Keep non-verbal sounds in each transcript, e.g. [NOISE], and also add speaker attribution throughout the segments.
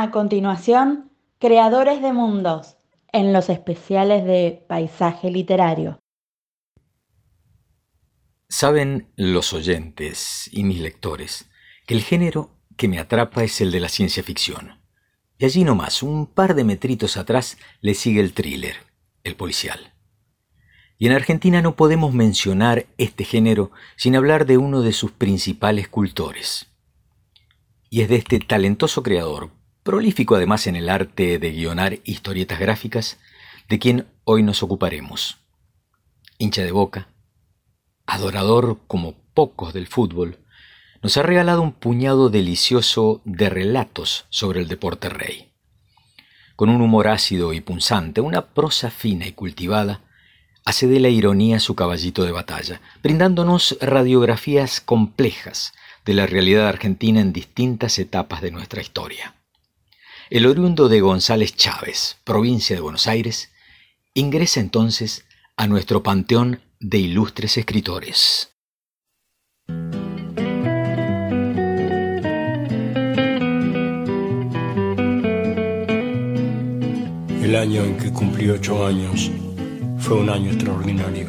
Speaker 1: A continuación, Creadores de Mundos, en los especiales de Paisaje Literario.
Speaker 2: Saben los oyentes y mis lectores que el género que me atrapa es el de la ciencia ficción. Y allí nomás, un par de metritos atrás, le sigue el thriller, el policial. Y en Argentina no podemos mencionar este género sin hablar de uno de sus principales cultores. Y es de este talentoso creador, prolífico además en el arte de guionar historietas gráficas, de quien hoy nos ocuparemos. Hincha de boca, adorador como pocos del fútbol, nos ha regalado un puñado delicioso de relatos sobre el deporte rey. Con un humor ácido y punzante, una prosa fina y cultivada, hace de la ironía su caballito de batalla, brindándonos radiografías complejas de la realidad argentina en distintas etapas de nuestra historia. El oriundo de González Chávez, provincia de Buenos Aires, ingresa entonces a nuestro panteón de ilustres escritores.
Speaker 3: El año en que cumplí ocho años fue un año extraordinario.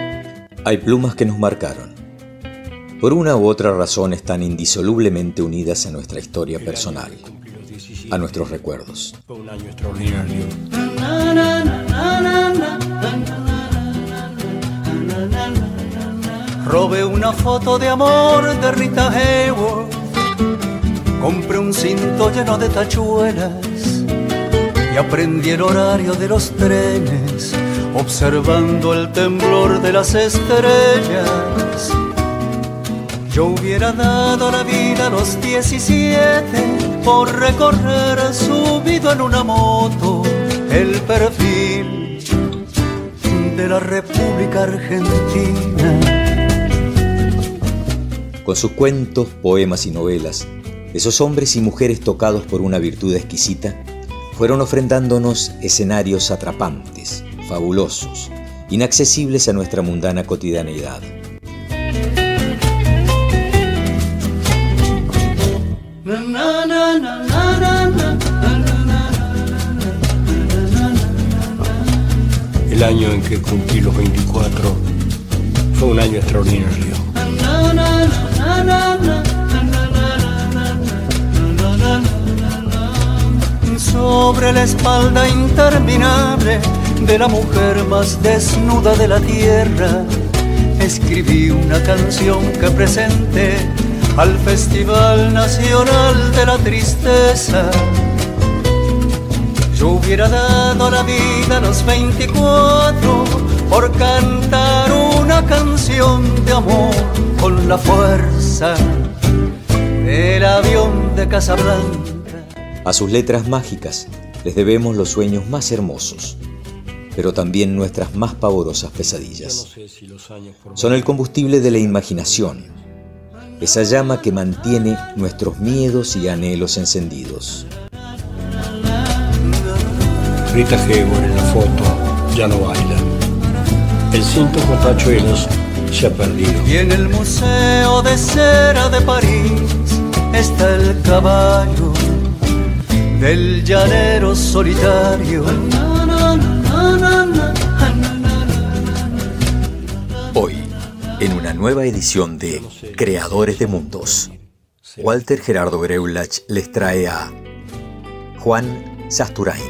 Speaker 2: hay plumas que nos marcaron. Por una u otra razón están indisolublemente unidas a nuestra historia personal, a nuestros recuerdos.
Speaker 4: Robé una foto de amor de Rita Hayworth. Compré un cinto lleno de tachuelas y aprendí el horario de los trenes observando el temblor de las estrellas. Yo hubiera dado la vida a los 17 por recorrer subido en una moto el perfil de la República Argentina.
Speaker 2: Con sus cuentos, poemas y novelas, esos hombres y mujeres tocados por una virtud exquisita fueron ofrendándonos escenarios atrapantes, fabulosos, inaccesibles a nuestra mundana cotidianeidad.
Speaker 3: El año en que cumplí los 24 fue un año extraordinario.
Speaker 4: Sobre la espalda interminable de la mujer más desnuda de la tierra, escribí una canción que presenté al Festival Nacional de la Tristeza. Yo hubiera dado la vida a los 24 por cantar una canción de amor con la fuerza del avión de Casablanca.
Speaker 2: A sus letras mágicas les debemos los sueños más hermosos pero también nuestras más pavorosas pesadillas. Son el combustible de la imaginación, esa llama que mantiene nuestros miedos y anhelos encendidos.
Speaker 3: Rita Hayworth en la foto ya no baila. El cinto con tachuelos se ha perdido.
Speaker 4: Y en el Museo de Cera de París está el caballo del llanero solitario
Speaker 2: en una nueva edición de Creadores de Mundos, Walter Gerardo Greulach les trae a Juan Sasturain.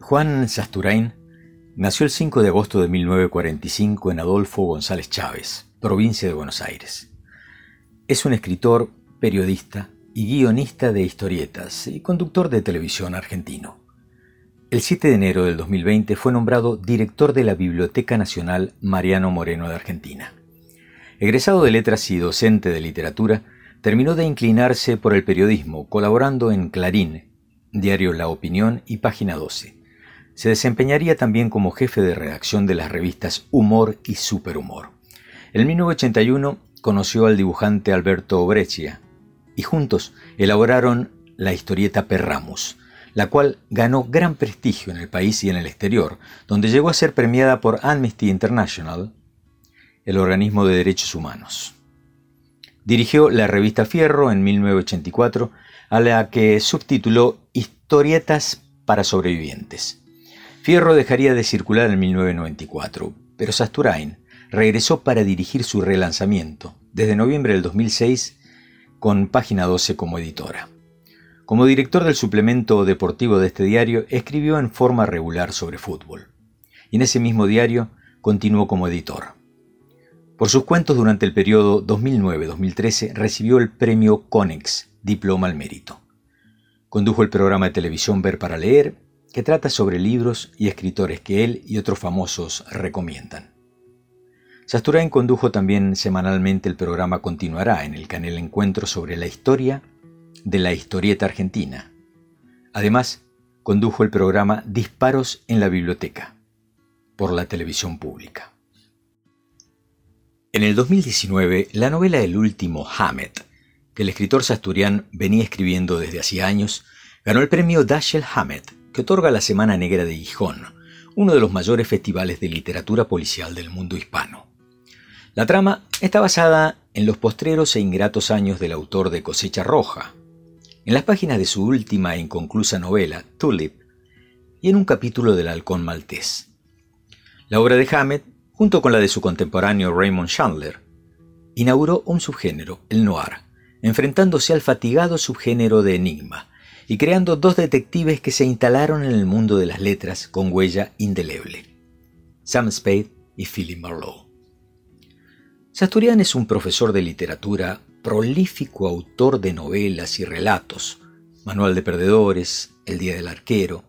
Speaker 2: Juan Sasturain nació el 5 de agosto de 1945 en Adolfo González Chávez, provincia de Buenos Aires. Es un escritor, periodista y guionista de historietas y conductor de televisión argentino. el 7 de enero del 2020 fue nombrado director de la Biblioteca Nacional Mariano Moreno de Argentina. Egresado de letras y docente de literatura, terminó de inclinarse por el periodismo, colaborando en Clarín, diario La Opinión y Página 12. Se desempeñaría también como jefe de redacción de las revistas Humor y Superhumor. En 1981 conoció al dibujante Alberto Breccia y juntos elaboraron la historieta Perramus, la cual ganó gran prestigio en el país y en el exterior, donde llegó a ser premiada por Amnesty International, el organismo de derechos humanos. Dirigió la revista Fierro en 1984, a la que subtituló Historietas para sobrevivientes. Fierro dejaría de circular en 1994, pero Sasturain regresó para dirigir su relanzamiento, desde noviembre del 2006, con Página 12 como editora. Como director del suplemento deportivo de este diario, escribió en forma regular sobre fútbol. Y en ese mismo diario continuó como editor. Por sus cuentos durante el periodo 2009-2013 recibió el premio Conex, Diploma al Mérito. Condujo el programa de televisión Ver para Leer, que trata sobre libros y escritores que él y otros famosos recomiendan. Sasturain condujo también semanalmente el programa Continuará en el canal Encuentro sobre la historia de la historieta argentina. Además, condujo el programa Disparos en la Biblioteca por la televisión pública. En el 2019, la novela El último Hamet, que el escritor sasturian venía escribiendo desde hacía años, ganó el premio Dashiell Hamet, que otorga la Semana Negra de Gijón, uno de los mayores festivales de literatura policial del mundo hispano. La trama está basada en los postreros e ingratos años del autor de Cosecha Roja, en las páginas de su última e inconclusa novela, Tulip, y en un capítulo del Halcón Maltés. La obra de Hamet junto con la de su contemporáneo Raymond Chandler, inauguró un subgénero, el noir, enfrentándose al fatigado subgénero de enigma y creando dos detectives que se instalaron en el mundo de las letras con huella indeleble, Sam Spade y Philip Marlowe. Sasturian es un profesor de literatura, prolífico autor de novelas y relatos, Manual de Perdedores, El Día del Arquero,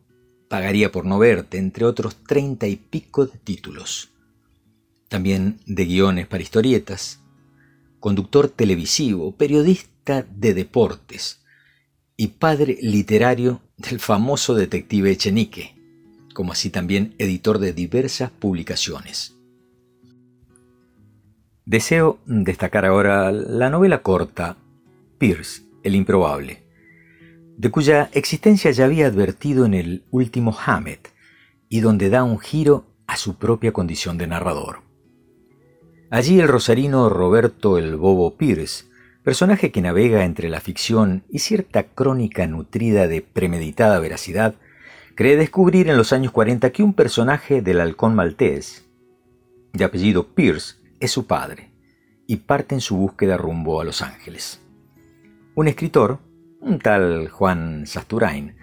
Speaker 2: Pagaría por no verte, entre otros treinta y pico de títulos también de guiones para historietas, conductor televisivo, periodista de deportes y padre literario del famoso detective Echenique, como así también editor de diversas publicaciones. Deseo destacar ahora la novela corta Pierce, el improbable, de cuya existencia ya había advertido en el último Hammett y donde da un giro a su propia condición de narrador. Allí el rosarino Roberto el Bobo Pierce, personaje que navega entre la ficción y cierta crónica nutrida de premeditada veracidad, cree descubrir en los años 40 que un personaje del halcón maltés, de apellido Pierce, es su padre, y parte en su búsqueda rumbo a Los Ángeles. Un escritor, un tal Juan Sasturain,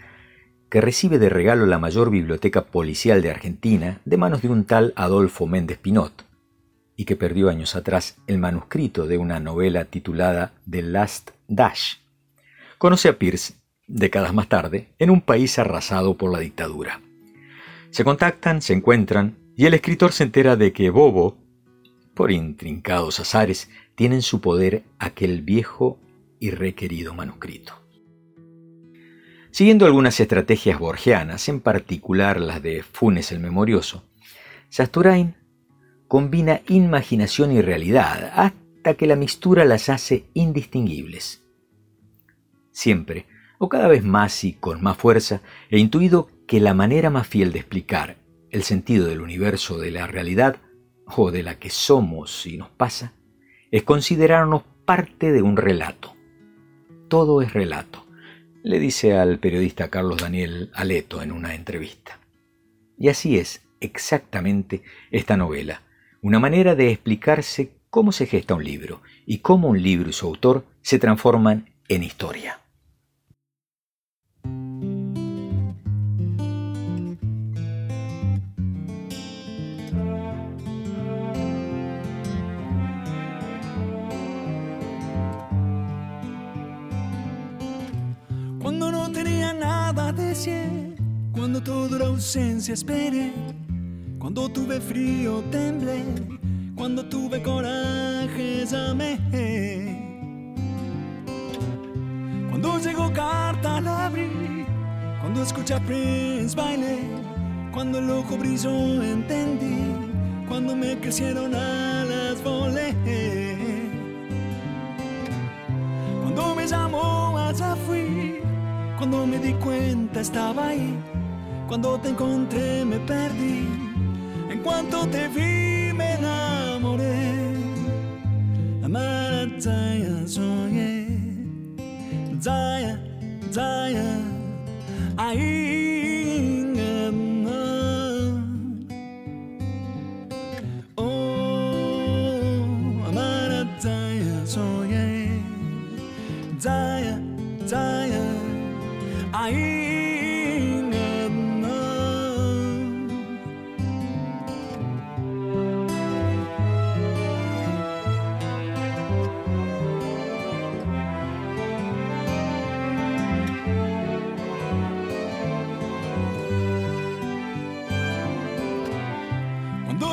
Speaker 2: que recibe de regalo la mayor biblioteca policial de Argentina de manos de un tal Adolfo Méndez Pinot, y que perdió años atrás el manuscrito de una novela titulada The Last Dash. Conoce a Pierce, décadas más tarde, en un país arrasado por la dictadura. Se contactan, se encuentran, y el escritor se entera de que Bobo, por intrincados azares, tiene en su poder aquel viejo y requerido manuscrito. Siguiendo algunas estrategias borgianas, en particular las de Funes el Memorioso, Sasturain combina imaginación y realidad hasta que la mistura las hace indistinguibles. Siempre, o cada vez más y con más fuerza, he intuido que la manera más fiel de explicar el sentido del universo de la realidad o de la que somos y nos pasa es considerarnos parte de un relato. Todo es relato, le dice al periodista Carlos Daniel Aleto en una entrevista. Y así es exactamente esta novela, una manera de explicarse cómo se gesta un libro y cómo un libro y su autor se transforman en historia.
Speaker 5: Cuando toda la ausencia esperé, cuando tuve frío temblé, cuando tuve coraje llamé. Cuando llegó carta la abrí, cuando escuché a Prince bailé, cuando el ojo brilló entendí, cuando me crecieron alas volé. Cuando me llamó allá fui, cuando me di cuenta estaba ahí, cuando te encontré me perdí, en cuanto te vi me enamoré. Amar a Zaya soñé, Zaya, Zaya, ahí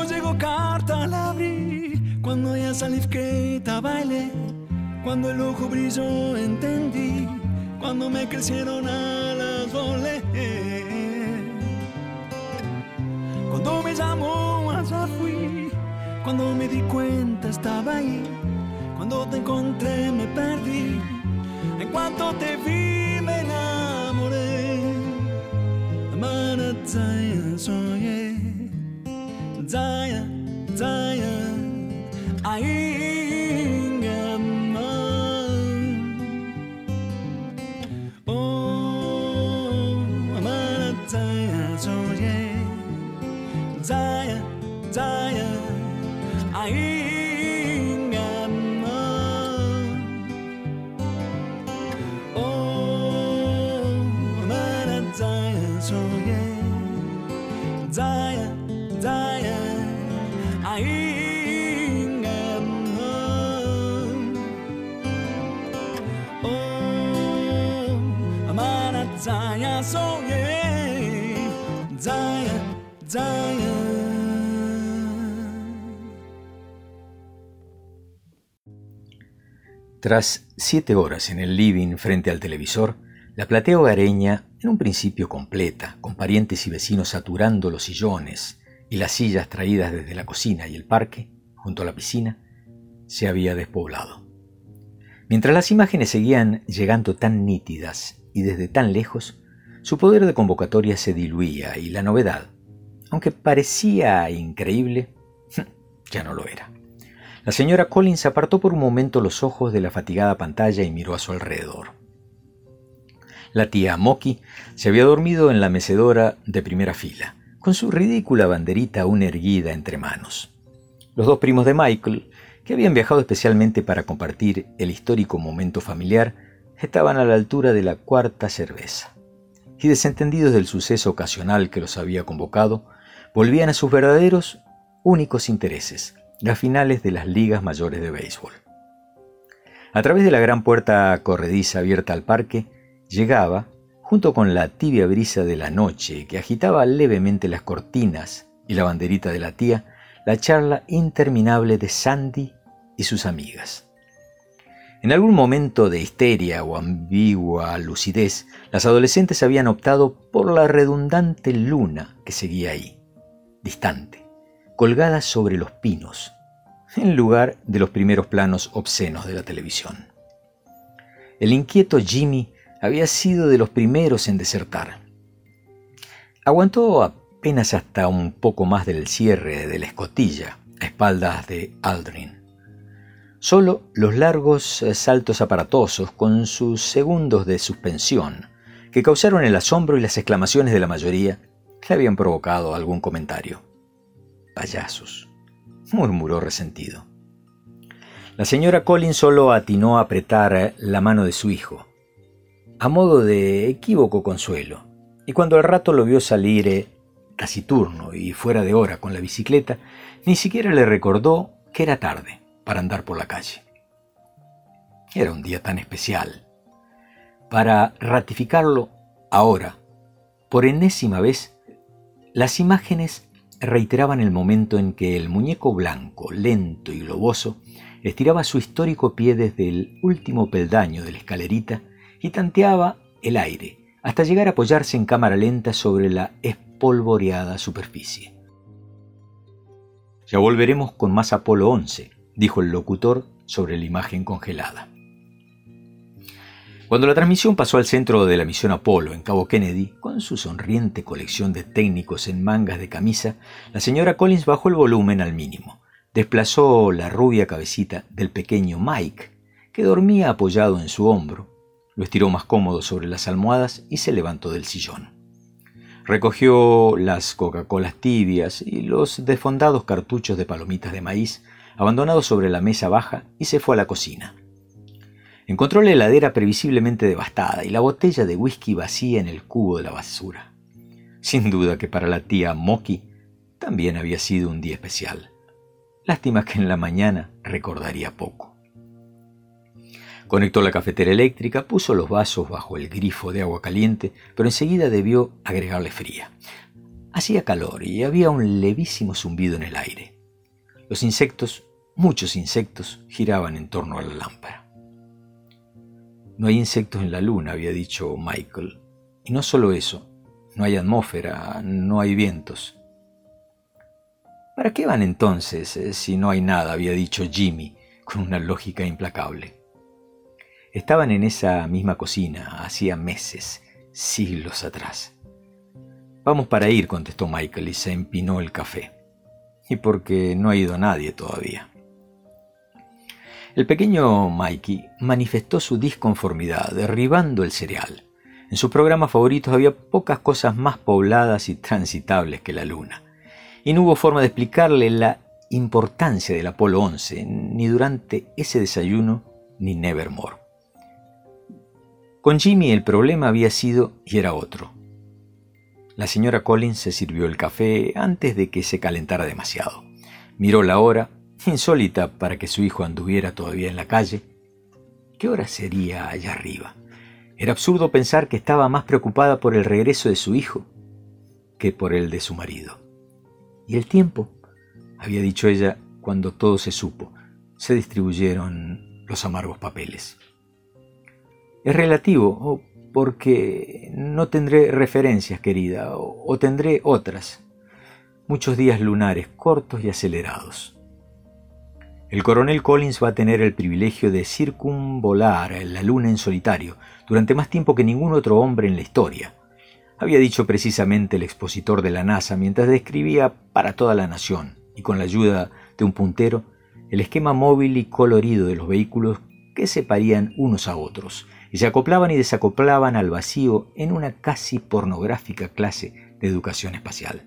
Speaker 5: llegó carta la abrí, cuando ya salí que bailé, cuando el ojo brilló entendí, cuando me crecieron alas volé. Cuando me llamó allá fui, cuando me di cuenta estaba ahí, cuando te encontré me perdí, en cuanto te vi me enamoré. Amara Zaya soñé. Zaya,
Speaker 2: Tras siete horas en el living frente al televisor, la platea hogareña, en un principio completa, con parientes y vecinos saturando los sillones y las sillas traídas desde la cocina y el parque, junto a la piscina, se había despoblado. Mientras las imágenes seguían llegando tan nítidas y desde tan lejos, su poder de convocatoria se diluía y la novedad, aunque parecía increíble, [LAUGHS] ya no lo era. La señora Collins apartó por un momento los ojos de la fatigada pantalla y miró a su alrededor. La tía Moki se había dormido en la mecedora de primera fila, con su ridícula banderita aún erguida entre manos. Los dos primos de Michael, que habían viajado especialmente para compartir el histórico momento familiar, estaban a la altura de la cuarta cerveza. Y desentendidos del suceso ocasional que los había convocado, volvían a sus verdaderos, únicos intereses, las finales de las ligas mayores de béisbol. A través de la gran puerta corrediza abierta al parque, llegaba, junto con la tibia brisa de la noche que agitaba levemente las cortinas y la banderita de la tía, la charla interminable de Sandy y sus amigas. En algún momento de histeria o ambigua lucidez, las adolescentes habían optado por la redundante luna que seguía ahí, distante, colgada sobre los pinos, en lugar de los primeros planos obscenos de la televisión. El inquieto Jimmy había sido de los primeros en desertar. Aguantó apenas hasta un poco más del cierre de la escotilla, a espaldas de Aldrin. Solo los largos saltos aparatosos con sus segundos de suspensión, que causaron el asombro y las exclamaciones de la mayoría, le habían provocado algún comentario. Payasos, murmuró resentido. La señora Collins solo atinó a apretar la mano de su hijo, a modo de equívoco consuelo, y cuando al rato lo vio salir eh, taciturno y fuera de hora con la bicicleta, ni siquiera le recordó que era tarde para andar por la calle. Era un día tan especial. Para ratificarlo, ahora, Por enésima vez, las imágenes reiteraban el momento en que el muñeco blanco, lento y globoso, estiraba su histórico pie desde el último peldaño de la escalerita y tanteaba el aire hasta llegar a apoyarse en cámara lenta sobre la espolvoreada superficie. Ya volveremos con más Apolo 11, dijo el locutor sobre la imagen congelada. Cuando la transmisión pasó al centro de la misión Apolo en Cabo Kennedy, con su sonriente colección de técnicos en mangas de camisa, la señora Collins bajó el volumen al mínimo. Desplazó la rubia cabecita del pequeño Mike, que dormía apoyado en su hombro, lo estiró más cómodo sobre las almohadas y se levantó del sillón. Recogió las Coca-Colas tibias y los desfondados cartuchos de palomitas de maíz abandonados sobre la mesa baja y se fue a la cocina. Encontró la heladera previsiblemente devastada y la botella de whisky vacía en el cubo de la basura. Sin duda que para la tía Moki también había sido un día especial. Lástima que en la mañana recordaría poco. Conectó la cafetera eléctrica, puso los vasos bajo el grifo de agua caliente, pero enseguida debió agregarle fría. Hacía calor y había un levísimo zumbido en el aire. Los insectos, muchos insectos, giraban en torno a la lámpara. No hay insectos en la luna, había dicho Michael. Y no solo eso, no hay atmósfera, no hay vientos. ¿Para qué van entonces eh, si no hay nada? había dicho Jimmy con una lógica implacable. Estaban en esa misma cocina hacía meses, siglos atrás. Vamos para ir, contestó Michael y se empinó el café. Y porque no ha ido nadie todavía. El pequeño Mikey manifestó su disconformidad derribando el cereal. En sus programas favoritos había pocas cosas más pobladas y transitables que la luna. Y no hubo forma de explicarle la importancia del Apolo 11, ni durante ese desayuno, ni Nevermore. Con Jimmy el problema había sido y era otro. La señora Collins se sirvió el café antes de que se calentara demasiado. Miró la hora [LAUGHS] insólita para que su hijo anduviera todavía en la calle. ¿Qué hora sería allá arriba? Era absurdo pensar que estaba más preocupada por el regreso de su hijo que por el de su marido. Y el tiempo, había dicho ella cuando todo se supo, se distribuyeron los amargos papeles. Es relativo, porque no tendré referencias, querida, o tendré otras. Muchos días lunares cortos y acelerados el coronel Collins va a tener el privilegio de circunvolar la luna en solitario durante más tiempo que ningún otro hombre en la historia. Había dicho precisamente el expositor de la NASA mientras describía para toda la nación, y con la ayuda de un puntero, el esquema móvil y colorido de los vehículos que se parían unos a otros, y se acoplaban y desacoplaban al vacío en una casi pornográfica clase de educación espacial.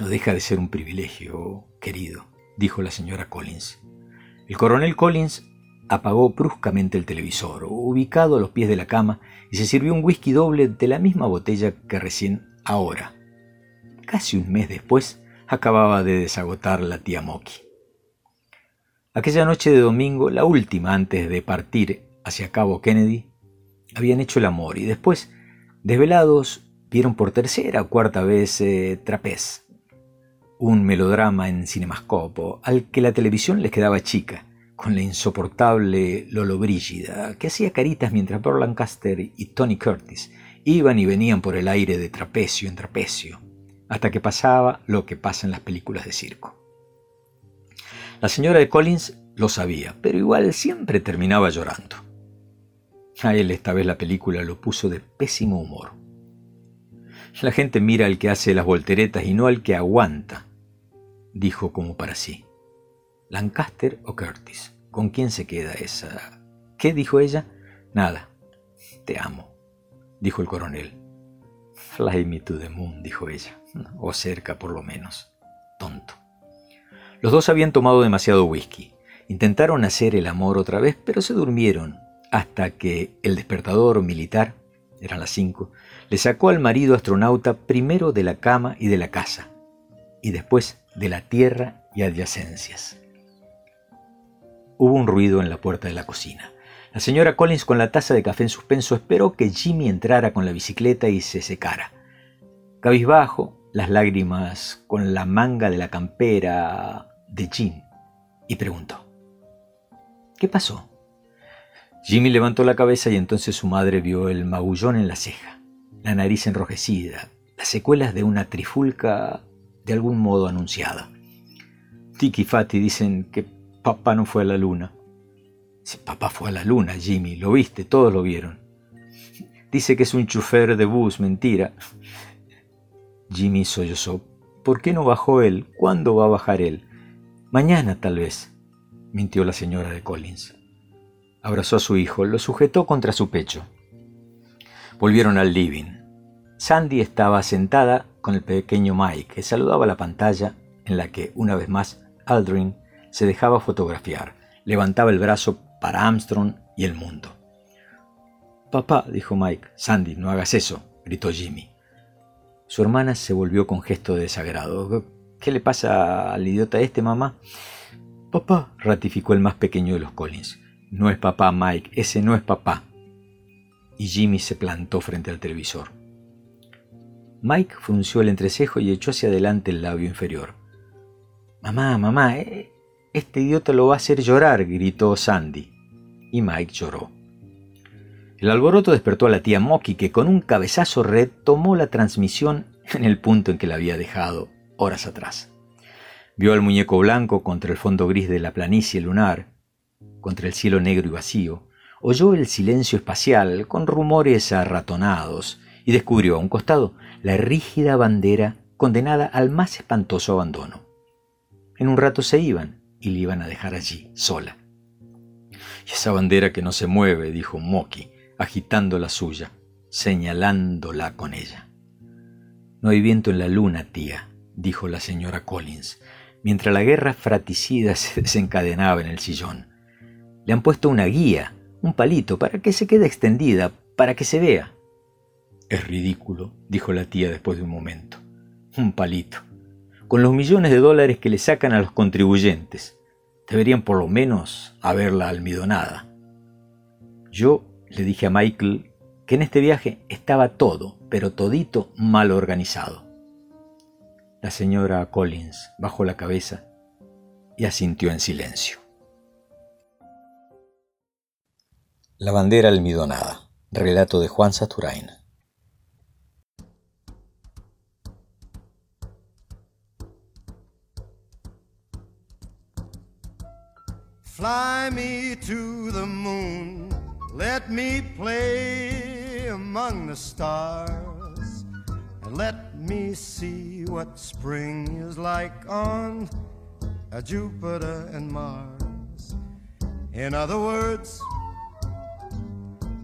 Speaker 2: No deja de ser un privilegio, querido dijo la señora Collins. El coronel Collins apagó bruscamente el televisor, ubicado a los pies de la cama, y se sirvió un whisky doble de la misma botella que recién ahora. Casi un mes después, acababa de desagotar la tía Moki. Aquella noche de domingo, la última antes de partir hacia Cabo Kennedy, habían hecho el amor y después, desvelados, vieron por tercera o cuarta vez eh, Trapez un melodrama en cinemascopo al que la televisión les quedaba chica, con la insoportable Lolo Brígida, que hacía caritas mientras Burl Lancaster y Tony Curtis iban y venían por el aire de trapecio en trapecio, hasta que pasaba lo que pasa en las películas de circo. La señora de Collins lo sabía, pero igual siempre terminaba llorando. A él esta vez la película lo puso de pésimo humor. La gente mira al que hace las volteretas y no al que aguanta, dijo como para sí. ¿Lancaster o Curtis? ¿Con quién se queda esa? ¿Qué dijo ella? Nada. Te amo, dijo el coronel. Fly me to the moon, dijo ella, o cerca por lo menos. Tonto. Los dos habían tomado demasiado whisky. Intentaron hacer el amor otra vez, pero se durmieron hasta que el despertador militar, eran las cinco, le sacó al marido astronauta primero de la cama y de la casa, y después de la tierra y adyacencias. Hubo un ruido en la puerta de la cocina. La señora Collins con la taza de café en suspenso esperó que Jimmy entrara con la bicicleta y se secara. Cabizbajo, las lágrimas con la manga de la campera de Jean, y preguntó, ¿qué pasó? Jimmy levantó la cabeza y entonces su madre vio el magullón en la ceja, la nariz enrojecida, las secuelas de una trifulca de algún modo anunciada. Tiki y Fati dicen que papá no fue a la luna. Si papá fue a la luna, Jimmy, lo viste, todos lo vieron. Dice que es un chofer de bus, mentira. Jimmy sollozó. ¿Por qué no bajó él? ¿Cuándo va a bajar él? Mañana, tal vez, mintió la señora de Collins. Abrazó a su hijo, lo sujetó contra su pecho. Volvieron al living. Sandy estaba sentada con el pequeño Mike, que saludaba la pantalla en la que, una vez más, Aldrin se dejaba fotografiar. Levantaba el brazo para Armstrong y el mundo. Papá, dijo Mike. Sandy, no hagas eso, gritó Jimmy. Su hermana se volvió con gesto de desagrado. ¿Qué le pasa al idiota este, mamá? Papá, ratificó el más pequeño de los Collins. No es papá, Mike, ese no es papá. Y Jimmy se plantó frente al televisor. Mike frunció el entrecejo y echó hacia adelante el labio inferior. Mamá, mamá, eh, este idiota lo va a hacer llorar, gritó Sandy. Y Mike lloró. El alboroto despertó a la tía Mocky, que con un cabezazo retomó la transmisión en el punto en que la había dejado horas atrás. Vio al muñeco blanco contra el fondo gris de la planicie lunar, contra el cielo negro y vacío, oyó el silencio espacial con rumores arratonados y descubrió a un costado la rígida bandera condenada al más espantoso abandono. En un rato se iban y le iban a dejar allí, sola. Y esa bandera que no se mueve, dijo Moki, agitando la suya, señalándola con ella. No hay viento en la luna, tía, dijo la señora Collins, mientras la guerra fratricida se desencadenaba en el sillón. Le han puesto una guía, un palito, para que se quede extendida, para que se vea. Es ridículo, dijo la tía después de un momento. Un palito. Con los millones de dólares que le sacan a los contribuyentes. Deberían por lo menos haberla almidonada. Yo le dije a Michael que en este viaje estaba todo, pero todito mal organizado. La señora Collins bajó la cabeza y asintió en silencio. La bandera almidonada. Relato de Juan Saturain.
Speaker 6: Fly me to the moon, let me play among the stars, and let me see what spring is like on Jupiter and Mars. In other words,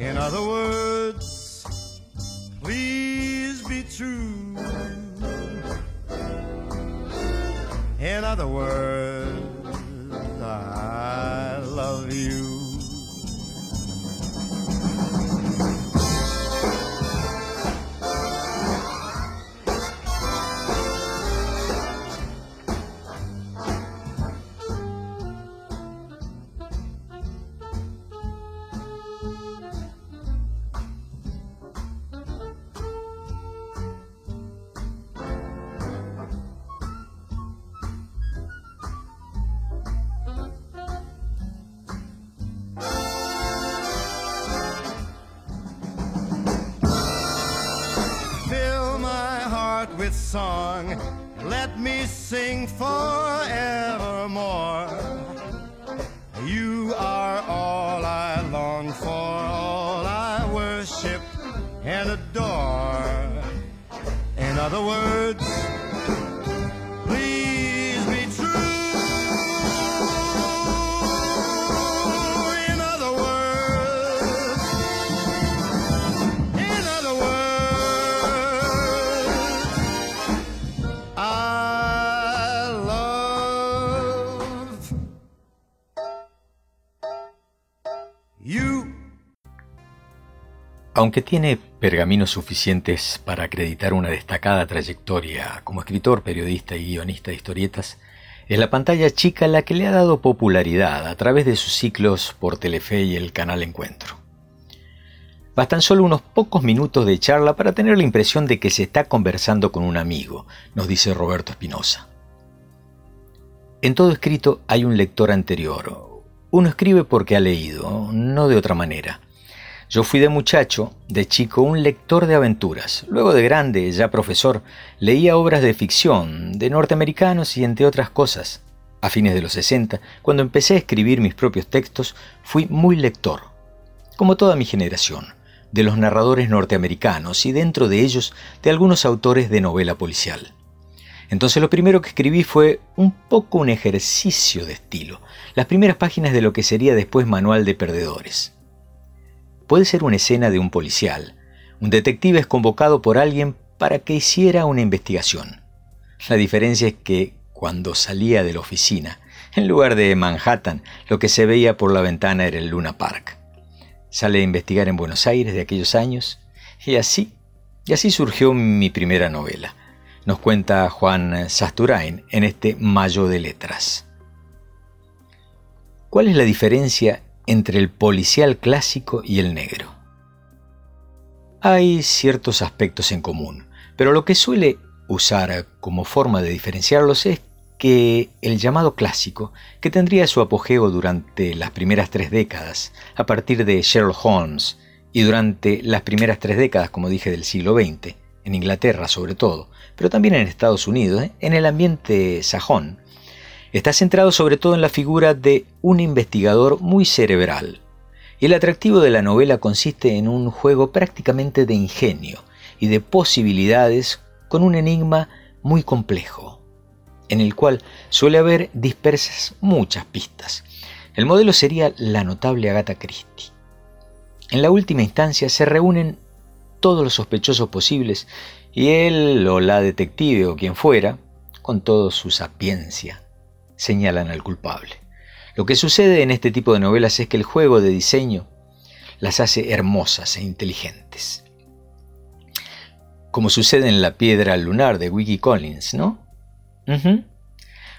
Speaker 6: In other words, please be true. In other words,
Speaker 2: Aunque tiene pergaminos suficientes para acreditar una destacada trayectoria como escritor, periodista y guionista de historietas, es la pantalla chica la que le ha dado popularidad a través de sus ciclos por Telefe y el canal Encuentro. Bastan solo unos pocos minutos de charla para tener la impresión de que se está conversando con un amigo, nos dice Roberto Espinosa. En todo escrito hay un lector anterior. Uno escribe porque ha leído, no de otra manera. Yo fui de muchacho, de chico, un lector de aventuras. Luego de grande, ya profesor, leía obras de ficción, de norteamericanos y entre otras cosas. A fines de los 60, cuando empecé a escribir mis propios textos, fui muy lector, como toda mi generación, de los narradores norteamericanos y dentro de ellos de algunos autores de novela policial. Entonces lo primero que escribí fue un poco un ejercicio de estilo, las primeras páginas de lo que sería después Manual de Perdedores puede ser una escena de un policial. Un detective es convocado por alguien para que hiciera una investigación. La diferencia es que cuando salía de la oficina, en lugar de Manhattan, lo que se veía por la ventana era el Luna Park. Sale a investigar en Buenos Aires de aquellos años y así, y así surgió mi primera novela. Nos cuenta Juan Sasturain en este Mayo de Letras. ¿Cuál es la diferencia entre el policial clásico y el negro. Hay ciertos aspectos en común, pero lo que suele usar como forma de diferenciarlos es que el llamado clásico, que tendría su apogeo durante las primeras tres décadas, a partir de Sherlock Holmes, y durante las primeras tres décadas, como dije, del siglo XX, en Inglaterra sobre todo, pero también en Estados Unidos, ¿eh? en el ambiente sajón, está centrado sobre todo en la figura de un investigador muy cerebral. Y el atractivo de la novela consiste en un juego prácticamente de ingenio y de posibilidades con un enigma muy complejo, en el cual suele haber dispersas muchas pistas. El modelo sería la notable Agatha Christie. En la última instancia se reúnen todos los sospechosos posibles y él o la detective o quien fuera, con toda su sapiencia, señalan al culpable. Lo que sucede en este tipo de novelas es que el juego de diseño las hace hermosas e inteligentes. Como sucede en La piedra lunar de Wiki Collins, ¿no?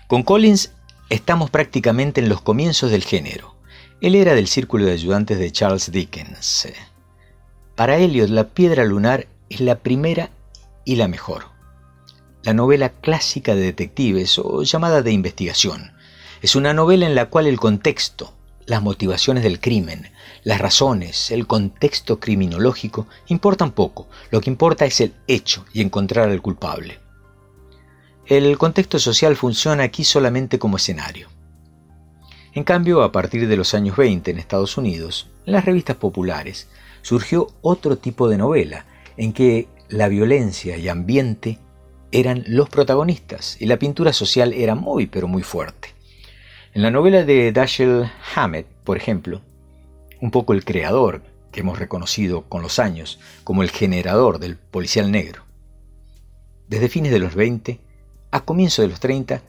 Speaker 2: Con Collins estamos prácticamente en los comienzos del género. Él era del círculo de ayudantes de Charles Dickens. Para Eliot, La piedra lunar es la primera y la mejor la novela clásica de detectives o llamada de investigación. Es una novela en la cual el contexto, las motivaciones del crimen, las razones, el contexto criminológico importan poco. Lo que importa es el hecho y encontrar al culpable. El contexto social funciona aquí solamente como escenario. En cambio, a partir de los años 20 en Estados Unidos, en las revistas populares, surgió otro tipo de novela en que la violencia y ambiente eran los protagonistas y la pintura social era muy pero muy fuerte. En la novela de Dashiell Hammett, por ejemplo, un poco el creador que hemos reconocido con los años como el generador del policial negro. Desde fines de los 20 a comienzos de los 30,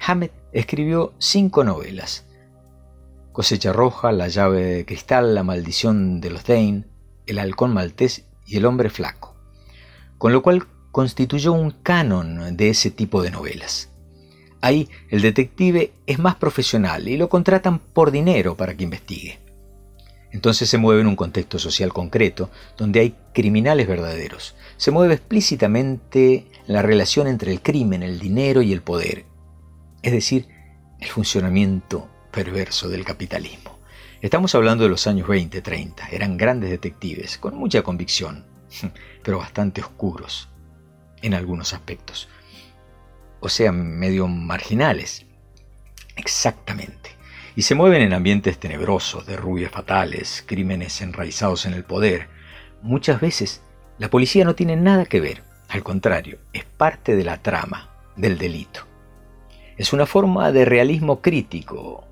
Speaker 2: Hammett escribió cinco novelas. Cosecha Roja, La llave de cristal, La maldición de los Dane, El halcón maltés y El hombre flaco. Con lo cual constituyó un canon de ese tipo de novelas. Ahí el detective es más profesional y lo contratan por dinero para que investigue. Entonces se mueve en un contexto social concreto, donde hay criminales verdaderos. Se mueve explícitamente la relación entre el crimen, el dinero y el poder. Es decir, el funcionamiento perverso del capitalismo. Estamos hablando de los años 20, 30. Eran grandes detectives, con mucha convicción, [LAUGHS] pero bastante oscuros en algunos aspectos. O sea, medio marginales. Exactamente. Y se mueven en ambientes tenebrosos, de rubias fatales, crímenes enraizados en el poder. Muchas veces la policía no tiene nada que ver, al contrario, es parte de la trama, del delito. Es una forma de realismo crítico.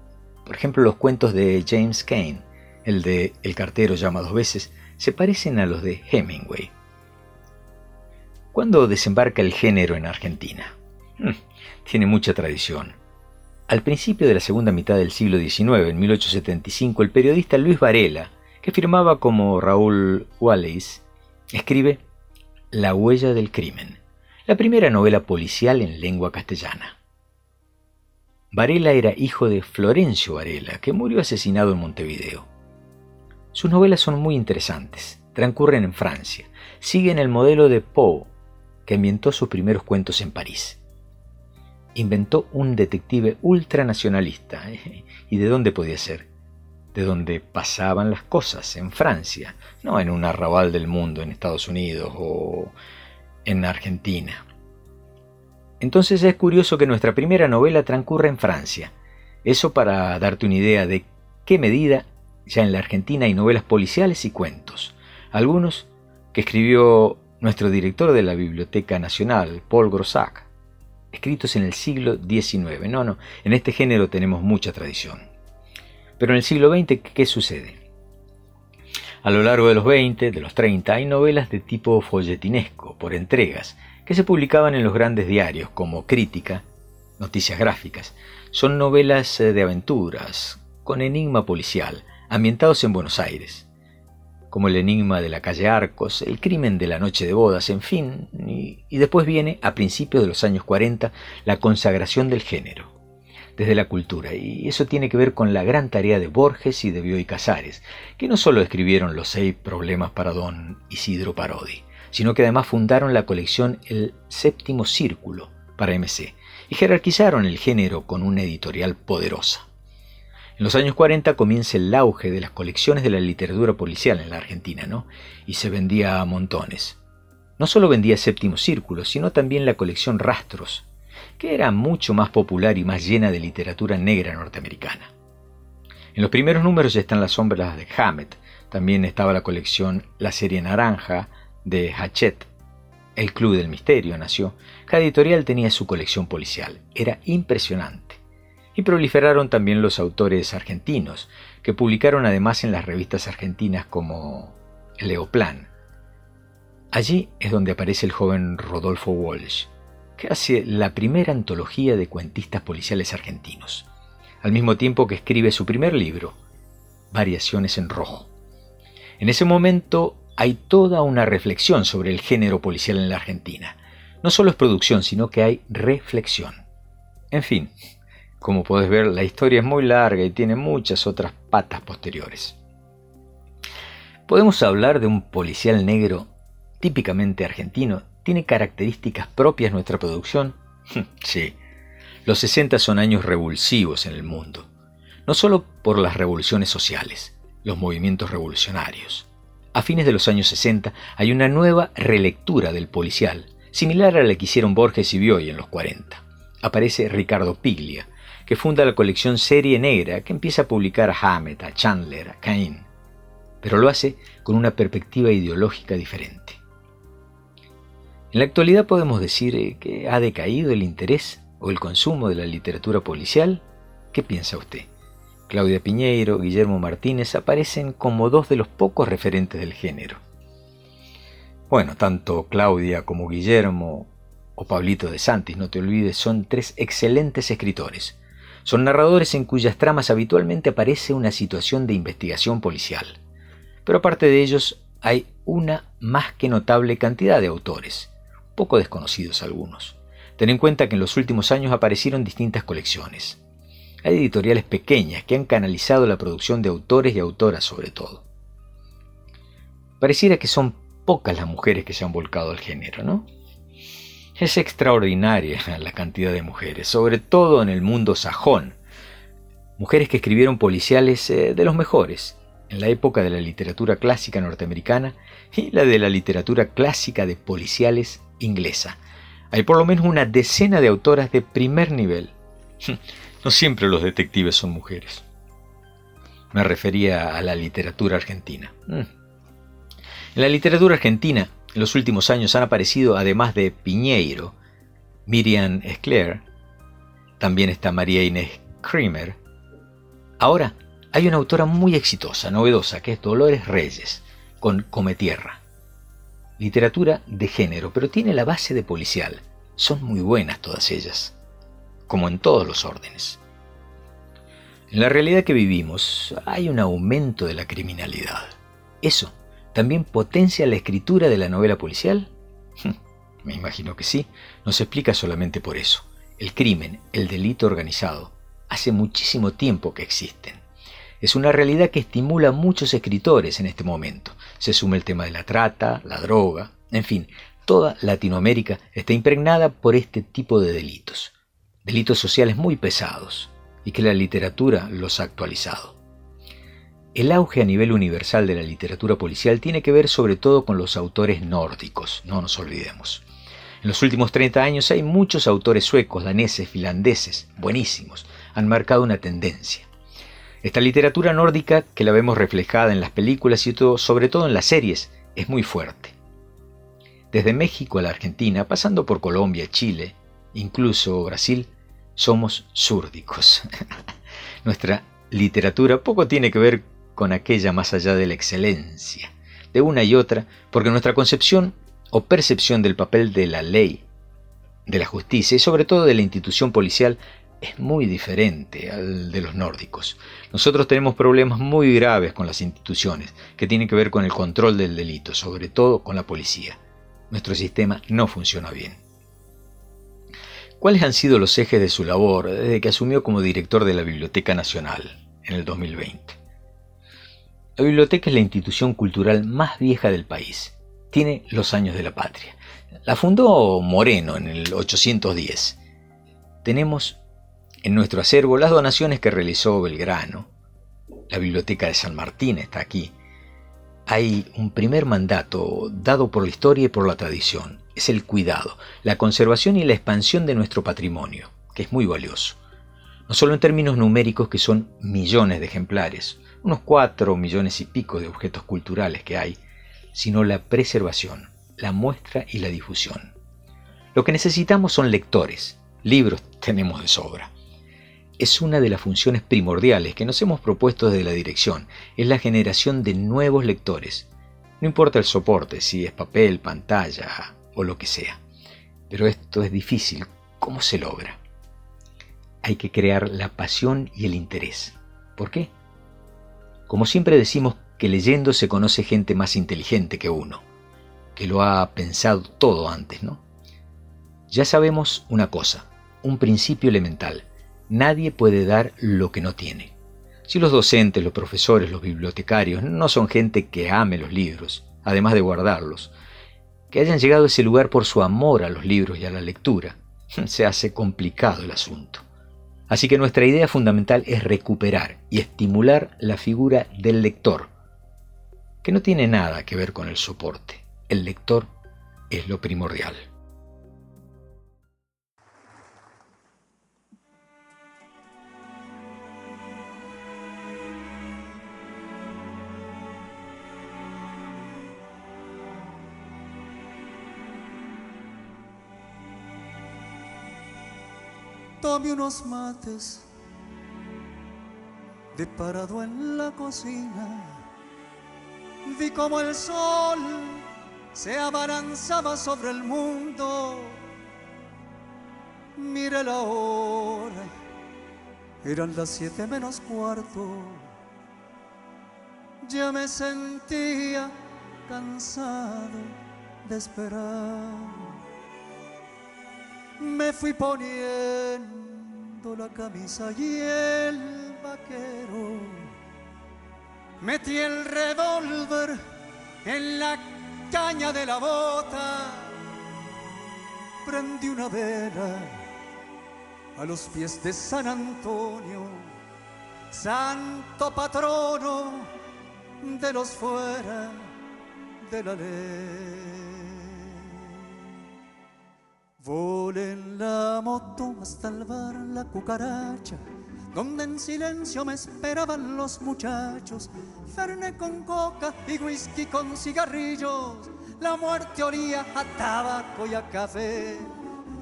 Speaker 2: Por ejemplo, los cuentos de James Cain, el de El cartero llama dos veces, se parecen a los de Hemingway. ¿Cuándo desembarca el género en Argentina? Hmm, tiene mucha tradición. Al principio de la segunda mitad del siglo XIX, en 1875, el periodista Luis Varela, que firmaba como Raúl Wallace, escribe La huella del crimen, la primera novela policial en lengua castellana. Varela era hijo de Florencio Varela, que murió asesinado en Montevideo. Sus novelas son muy interesantes, transcurren en Francia, siguen el modelo de Poe, que ambientó sus primeros cuentos en París. Inventó un detective ultranacionalista. ¿Y de dónde podía ser? De donde pasaban las cosas, en Francia, no en un arrabal del mundo en Estados Unidos o en Argentina. Entonces es curioso que nuestra primera novela transcurra en Francia. Eso para darte una idea de qué medida ya en la Argentina hay novelas policiales y cuentos. Algunos que escribió nuestro director de la Biblioteca Nacional, Paul Grossac, escritos en el siglo XIX. No, no, en este género tenemos mucha tradición. Pero en el siglo XX, ¿qué sucede? A lo largo de los 20, de los 30, hay novelas de tipo folletinesco, por entregas, que se publicaban en los grandes diarios como Crítica, Noticias Gráficas. Son novelas eh, de aventuras, con enigma policial, ambientados en Buenos Aires, como el enigma de la calle Arcos, el crimen de la noche de bodas, en fin, y, después viene, a principios de los años 40, la consagración del género desde la cultura, y eso tiene que ver con la gran tarea de Borges y de Bioy Casares, que no solo escribieron los seis problemas para don Isidro Parodi, sino que además fundaron la colección El Séptimo Círculo para MC y jerarquizaron el género con una editorial poderosa. En los años 40 comienza el auge de las colecciones de la literatura policial en la Argentina, ¿no? Y se vendía a montones. No solo vendía Séptimo Círculo, sino también la colección Rastros, que era mucho más popular y más llena de literatura negra norteamericana. En los primeros números ya están las sombras de Hammett, también estaba la colección La Serie Naranja de Hachette. El Club del Misterio nació. Cada editorial tenía su colección policial. Era impresionante. Y proliferaron también los autores argentinos, que publicaron además en las revistas argentinas como Leoplan. Allí es donde aparece el joven Rodolfo Walsh, que hace la primera antología de cuentistas policiales argentinos, al mismo tiempo que escribe su primer libro, Variaciones en Rojo. En ese momento hay toda una reflexión sobre el género policial en la Argentina. No solo es producción, sino que hay reflexión. En fin, como puedes ver, la historia es muy larga y tiene muchas otras patas posteriores. ¿Podemos hablar de un policial negro típicamente argentino ¿Tiene características propias nuestra producción? sí. Los 60 son años revulsivos en el mundo, no solo por las revoluciones sociales, los movimientos revolucionarios. A fines de los años 60 hay una nueva relectura del policial, similar a la que hicieron Borges y Bioy en los 40. Aparece Ricardo Piglia, que funda la colección Serie Negra, que empieza a publicar a Hammett, a Chandler, a Cain, pero lo hace con una perspectiva ideológica diferente. En la actualidad podemos decir eh, que ha decaído el interés o el consumo de la literatura policial. ¿Qué piensa usted? Claudia Piñeiro, Guillermo Martínez aparecen como dos de los pocos referentes del género. Bueno, tanto Claudia como Guillermo o Pablito de Santis, no te olvides, son tres excelentes escritores. Son narradores en cuyas tramas habitualmente aparece una situación de investigación policial. Pero aparte de ellos hay una más que notable cantidad de autores, poco desconocidos algunos. Ten en cuenta que en los últimos años aparecieron distintas colecciones. Hay editoriales pequeñas que han canalizado la producción de autores y autoras sobre todo. Pareciera que son pocas las mujeres que se han volcado al género, ¿no? Es extraordinaria [LAUGHS] la cantidad de mujeres, sobre todo en el mundo sajón. Mujeres que escribieron policiales eh, de los mejores, en la época de la literatura clásica norteamericana y la de la literatura clásica de policiales inglesa. Hay por lo menos una decena de autoras de primer nivel. [LAUGHS] No siempre los detectives son mujeres. Me refería a la literatura argentina. Mm. En la literatura argentina, en los últimos años han aparecido, además de Piñeiro, Miriam Escler, también está María Inés Kremer. Ahora hay una autora muy exitosa, novedosa, que es Dolores Reyes, con Cometierra literatura de género, pero tiene la base de policial. Son muy buenas todas ellas, como en todos los órdenes. En la realidad que vivimos hay un aumento de la criminalidad. ¿Eso también potencia la escritura de la novela policial? Me imagino que sí, no se explica solamente por eso. El crimen, el delito organizado, hace muchísimo tiempo que existen. Es una realidad que estimula a muchos escritores en este momento. Se suma el tema de la trata, la droga, en fin, toda Latinoamérica está impregnada por este tipo de delitos. Delitos sociales muy pesados y que la literatura los ha actualizado. El auge a nivel universal de la literatura policial tiene que ver sobre todo con los autores nórdicos, no nos olvidemos. En los últimos 30 años hay muchos autores suecos, daneses, finlandeses, buenísimos, han marcado una tendencia. Esta literatura nórdica, que la vemos reflejada en las películas y todo, sobre todo en las series, es muy fuerte. Desde México a la Argentina, pasando por Colombia, Chile, incluso Brasil, somos súrdicos. [LAUGHS] Nuestra literatura poco tiene que ver con aquella más allá de la excelencia, de una y otra, porque nuestra concepción o percepción del papel de la ley, de la justicia y sobre todo de la institución policial es muy diferente al de los nórdicos. Nosotros tenemos problemas muy graves con las instituciones, que tienen que ver con el control del delito, sobre todo con la policía. Nuestro sistema no funciona bien. ¿Cuáles han sido los ejes de su labor desde que asumió como director de la Biblioteca Nacional en el 2020? La biblioteca es la institución cultural más vieja del país. Tiene los años de la patria. La fundó Moreno en el 810. Tenemos en nuestro acervo las donaciones que realizó Belgrano. La biblioteca de San Martín está aquí. Hay un primer mandato dado por la historia y por la tradición. Es el cuidado, la conservación y la expansión de nuestro patrimonio, que es muy valioso. No solo en términos numéricos, que son millones de ejemplares, unos cuatro millones y pico de objetos culturales que hay, sino la preservación, la muestra y la difusión. Lo que necesitamos son lectores, libros tenemos de sobra es una de las funciones primordiales que nos hemos propuesto desde la dirección, es la generación de nuevos lectores. No importa el soporte, si es papel, pantalla o lo que sea. Pero esto es difícil. ¿Cómo se logra? Hay que crear la pasión y el interés. ¿Por qué? Como siempre decimos que leyendo se conoce gente más inteligente que uno, que lo ha pensado todo antes, ¿no? Ya sabemos una cosa, un principio elemental Nadie puede dar lo que no tiene. Si los docentes, los profesores, los bibliotecarios no son gente que ame los libros, además de guardarlos, que hayan llegado a ese lugar por su amor a los libros y a la lectura, [LAUGHS] se hace complicado el asunto. Así que nuestra idea fundamental es recuperar y estimular la figura del lector, que no tiene nada que ver con el soporte. El lector es lo primordial.
Speaker 4: Tome unos mates de parado en la cocina. Vi como el sol se abalanzaba sobre el mundo. Mire la hora, eran las siete menos cuarto. Ya me sentía cansado de esperar me fui poniendo la camisa y el vaquero. Metí el revólver en la caña de la bota. Prendí una vela a los pies de San Antonio, santo patrono de los fuera de la ley. Volé en la moto hasta el La Cucaracha, donde en silencio me esperaban los muchachos. Ferné con coca y whisky con cigarrillos. La muerte olía a tabaco y a café.